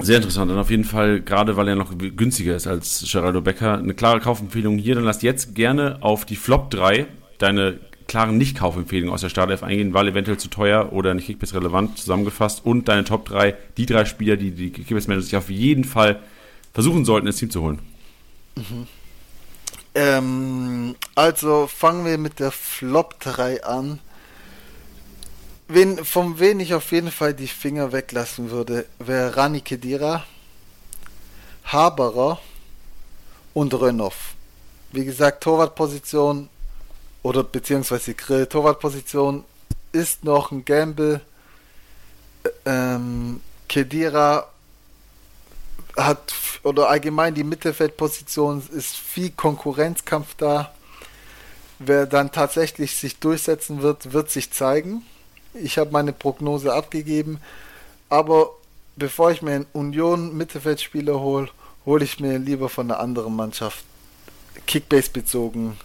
Sehr interessant. Und auf jeden Fall, gerade weil er noch günstiger ist als Geraldo Becker, eine klare Kaufempfehlung hier. Dann lass jetzt gerne auf die Flop 3 deine klaren Nicht-Kaufempfehlungen aus der Startelf eingehen, weil eventuell zu teuer oder nicht Kickbase relevant zusammengefasst. Und deine Top 3, die drei Spieler, die die Kickbase-Manager sich auf jeden Fall versuchen sollten, ins Team zu holen. Mhm. Ähm, also fangen wir mit der Flop 3 an. Wen, von wen ich auf jeden Fall die Finger weglassen würde, wäre Rani Kedira, Haberer und Rönnoff. Wie gesagt, Torwartposition oder beziehungsweise Grill, Torwartposition ist noch ein Gamble. Ähm, Kedira hat oder allgemein die Mittelfeldposition ist viel Konkurrenzkampf da. Wer dann tatsächlich sich durchsetzen wird, wird sich zeigen. Ich habe meine Prognose abgegeben. Aber bevor ich mir einen Union Mittelfeldspieler hole, hole ich mir lieber von einer anderen Mannschaft Kickbase bezogen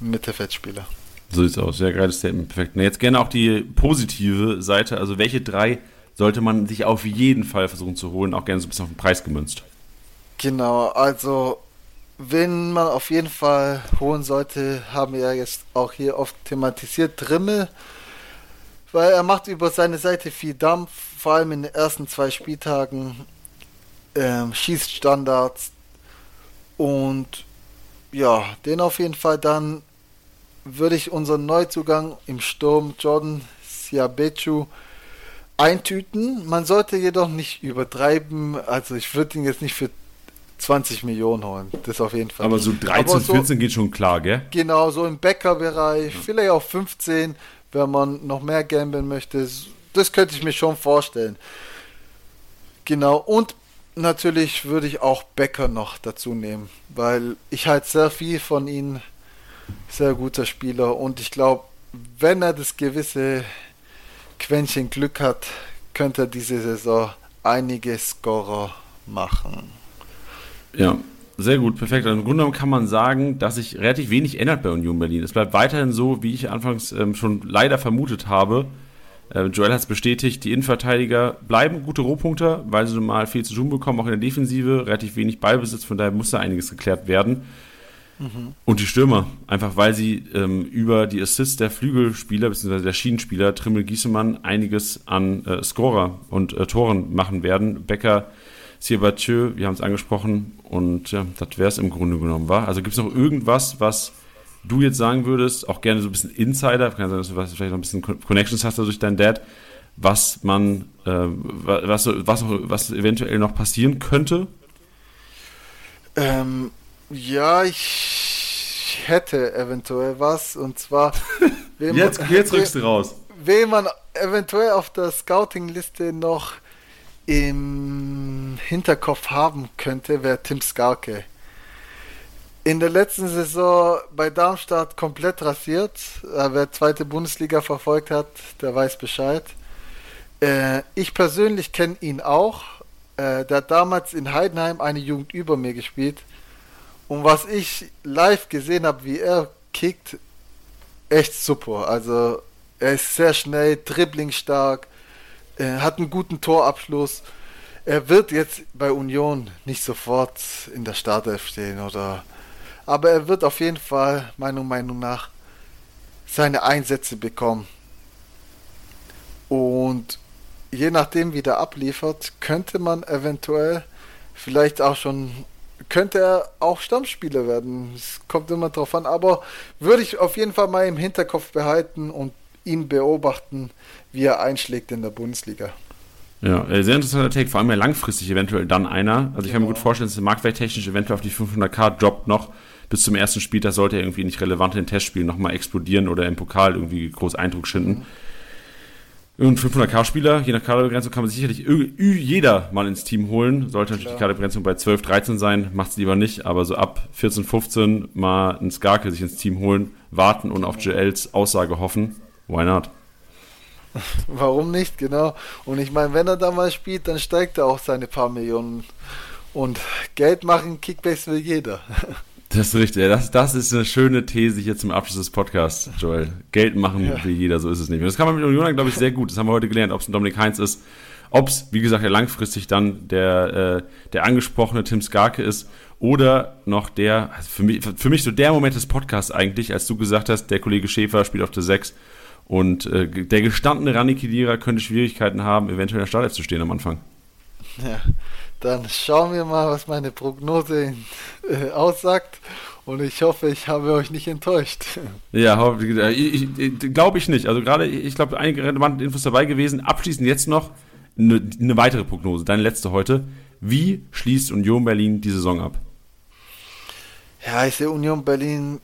Mittelfeldspieler. So sieht's aus. Sehr geiles Statement. Perfekt. Na, jetzt gerne auch die positive Seite. Also welche drei sollte man sich auf jeden Fall versuchen zu holen, auch gerne so ein bisschen auf den Preis gemünzt. Genau, also wenn man auf jeden Fall holen sollte, haben wir ja jetzt auch hier oft thematisiert, Drimmel weil er macht über seine Seite viel Dampf, vor allem in den ersten zwei Spieltagen, ähm, schießt Standards und ja, den auf jeden Fall dann würde ich unseren Neuzugang im Sturm Jordan Siabechu eintüten. Man sollte jedoch nicht übertreiben, also ich würde ihn jetzt nicht für 20 Millionen holen. Das auf jeden Fall. Aber so 13, Aber so, 14 geht schon klar, gell? Genau, so im Bäckerbereich, vielleicht auch 15 wenn man noch mehr gamblen möchte. Das könnte ich mir schon vorstellen. Genau, und natürlich würde ich auch Becker noch dazu nehmen, weil ich halt sehr viel von ihm, sehr guter Spieler und ich glaube, wenn er das gewisse Quäntchen Glück hat, könnte er diese Saison einige Scorer machen. Ja, sehr gut, perfekt. Also Im Grunde genommen kann man sagen, dass sich relativ wenig ändert bei Union Berlin. Es bleibt weiterhin so, wie ich anfangs ähm, schon leider vermutet habe. Äh, Joel hat es bestätigt, die Innenverteidiger bleiben gute Rohpunkter, weil sie mal viel zu tun bekommen, auch in der Defensive, relativ wenig Ballbesitz, von daher muss da einiges geklärt werden. Mhm. Und die Stürmer, einfach weil sie ähm, über die Assists der Flügelspieler bzw. der Schienenspieler Trimmel Giesemann einiges an äh, Scorer und äh, Toren machen werden. Becker Siebatschö, wir haben es angesprochen und ja, das wäre es im Grunde genommen, war. Also gibt es noch irgendwas, was du jetzt sagen würdest, auch gerne so ein bisschen Insider, kann sein, dass du vielleicht noch ein bisschen Connections hast durch deinen Dad, was man, äh, was, was, was eventuell noch passieren könnte? Ähm, ja, ich hätte eventuell was und zwar. jetzt, man, jetzt rückst du raus. Wen man eventuell auf der Scouting-Liste noch im Hinterkopf haben könnte, wäre Tim Skarke. in der letzten Saison bei Darmstadt komplett rasiert. Wer zweite Bundesliga verfolgt hat, der weiß Bescheid. Äh, ich persönlich kenne ihn auch. Äh, der hat damals in Heidenheim eine Jugend über mir gespielt. Und was ich live gesehen habe, wie er kickt, echt super. Also er ist sehr schnell, dribblingstark, hat einen guten Torabschluss. Er wird jetzt bei Union nicht sofort in der Startelf stehen oder aber er wird auf jeden Fall meiner Meinung nach seine Einsätze bekommen. Und je nachdem, wie der abliefert, könnte man eventuell vielleicht auch schon, könnte er auch Stammspieler werden. Es kommt immer drauf an, aber würde ich auf jeden Fall mal im Hinterkopf behalten und ihn beobachten, wie er einschlägt in der Bundesliga. Ja, äh, sehr interessanter Take, vor allem ja langfristig eventuell dann einer. Also ich kann mir gut genau. vorstellen, dass der marktwerttechnisch eventuell auf die 500k droppt noch. Bis zum ersten Spieltag sollte er irgendwie nicht relevant in Testspielen nochmal explodieren oder im Pokal irgendwie groß Eindruck schinden. Mhm. Und 500k-Spieler, je nach Kaderbegrenzung kann man sicherlich jeder mal ins Team holen. Sollte natürlich Klar. die Kaderbegrenzung bei 12, 13 sein, macht es lieber nicht, aber so ab 14, 15 mal einen Skarke sich ins Team holen, warten und auf JLs Aussage hoffen. Why not? Warum nicht, genau. Und ich meine, wenn er da mal spielt, dann steigt er auch seine paar Millionen. Und Geld machen, Kickbase will jeder. Das ist richtig. Das, das ist eine schöne These hier zum Abschluss des Podcasts, Joel. Geld machen ja. will jeder, so ist es nicht. Und das kann man mit Union, glaube ich, sehr gut. Das haben wir heute gelernt, ob es ein Dominik Heinz ist, ob es, wie gesagt, ja langfristig dann der, äh, der angesprochene Tim Skarke ist oder noch der, also für mich, für mich so der Moment des Podcasts eigentlich, als du gesagt hast, der Kollege Schäfer spielt auf der 6 und äh, der gestandene Rani Kedira könnte Schwierigkeiten haben, eventuell in der Startelf zu stehen am Anfang. Ja, dann schauen wir mal, was meine Prognose äh, aussagt. Und ich hoffe, ich habe euch nicht enttäuscht. Ja, ich, ich, glaube ich nicht. Also gerade, ich glaube, einige relevante Infos dabei gewesen. Abschließend jetzt noch eine, eine weitere Prognose, deine letzte heute. Wie schließt Union Berlin die Saison ab? Ja, ich sehe Union Berlin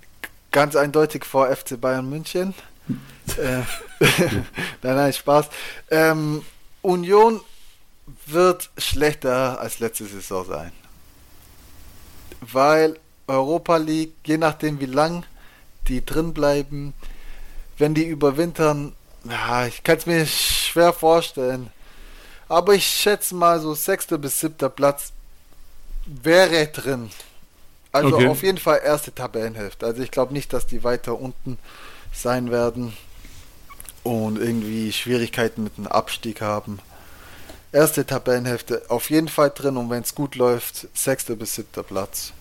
ganz eindeutig vor FC Bayern München. Äh, nein, nein, Spaß. Ähm, Union wird schlechter als letzte Saison sein. Weil Europa League, je nachdem wie lang die drin bleiben, wenn die überwintern, ja, ich kann es mir schwer vorstellen. Aber ich schätze mal so sechster bis siebter Platz wäre drin. Also okay. auf jeden Fall erste Tabellenhälfte. Also ich glaube nicht, dass die weiter unten sein werden und irgendwie Schwierigkeiten mit dem Abstieg haben erste Tabellenhälfte auf jeden Fall drin und wenn es gut läuft, sechster bis siebter Platz.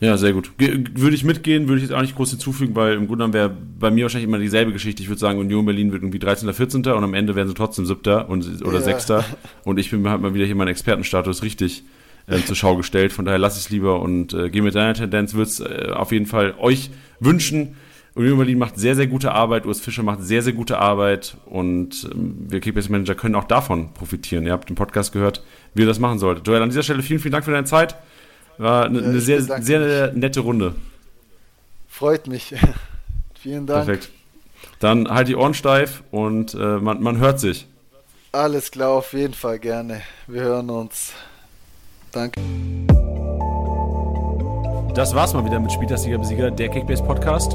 Ja, sehr gut. Ge würde ich mitgehen, würde ich jetzt auch nicht groß hinzufügen, weil im Grunde genommen wäre bei mir wahrscheinlich immer dieselbe Geschichte. Ich würde sagen, Union Berlin wird irgendwie 13. 14. und am Ende werden sie trotzdem 7. Und, oder ja. 6. Und ich bin halt mal wieder hier meinen Expertenstatus richtig äh, zur Schau gestellt. Von daher lasse ich es lieber und äh, gehe mit deiner Tendenz. Würde es äh, auf jeden Fall euch wünschen, Union Berlin macht sehr, sehr gute Arbeit, Urs Fischer macht sehr, sehr gute Arbeit und ähm, wir Kickbase Manager können auch davon profitieren. Ihr habt den Podcast gehört, wie ihr das machen solltet. Joel, an dieser Stelle vielen, vielen Dank für deine Zeit. War eine, ja, eine sehr, sehr nette Runde. Freut mich. vielen Dank. Perfekt. Dann halt die Ohren steif und äh, man, man hört sich. Alles klar, auf jeden Fall gerne. Wir hören uns. Danke. Das war's mal wieder mit Spieltagsliga Besieger, der Kickbase Podcast.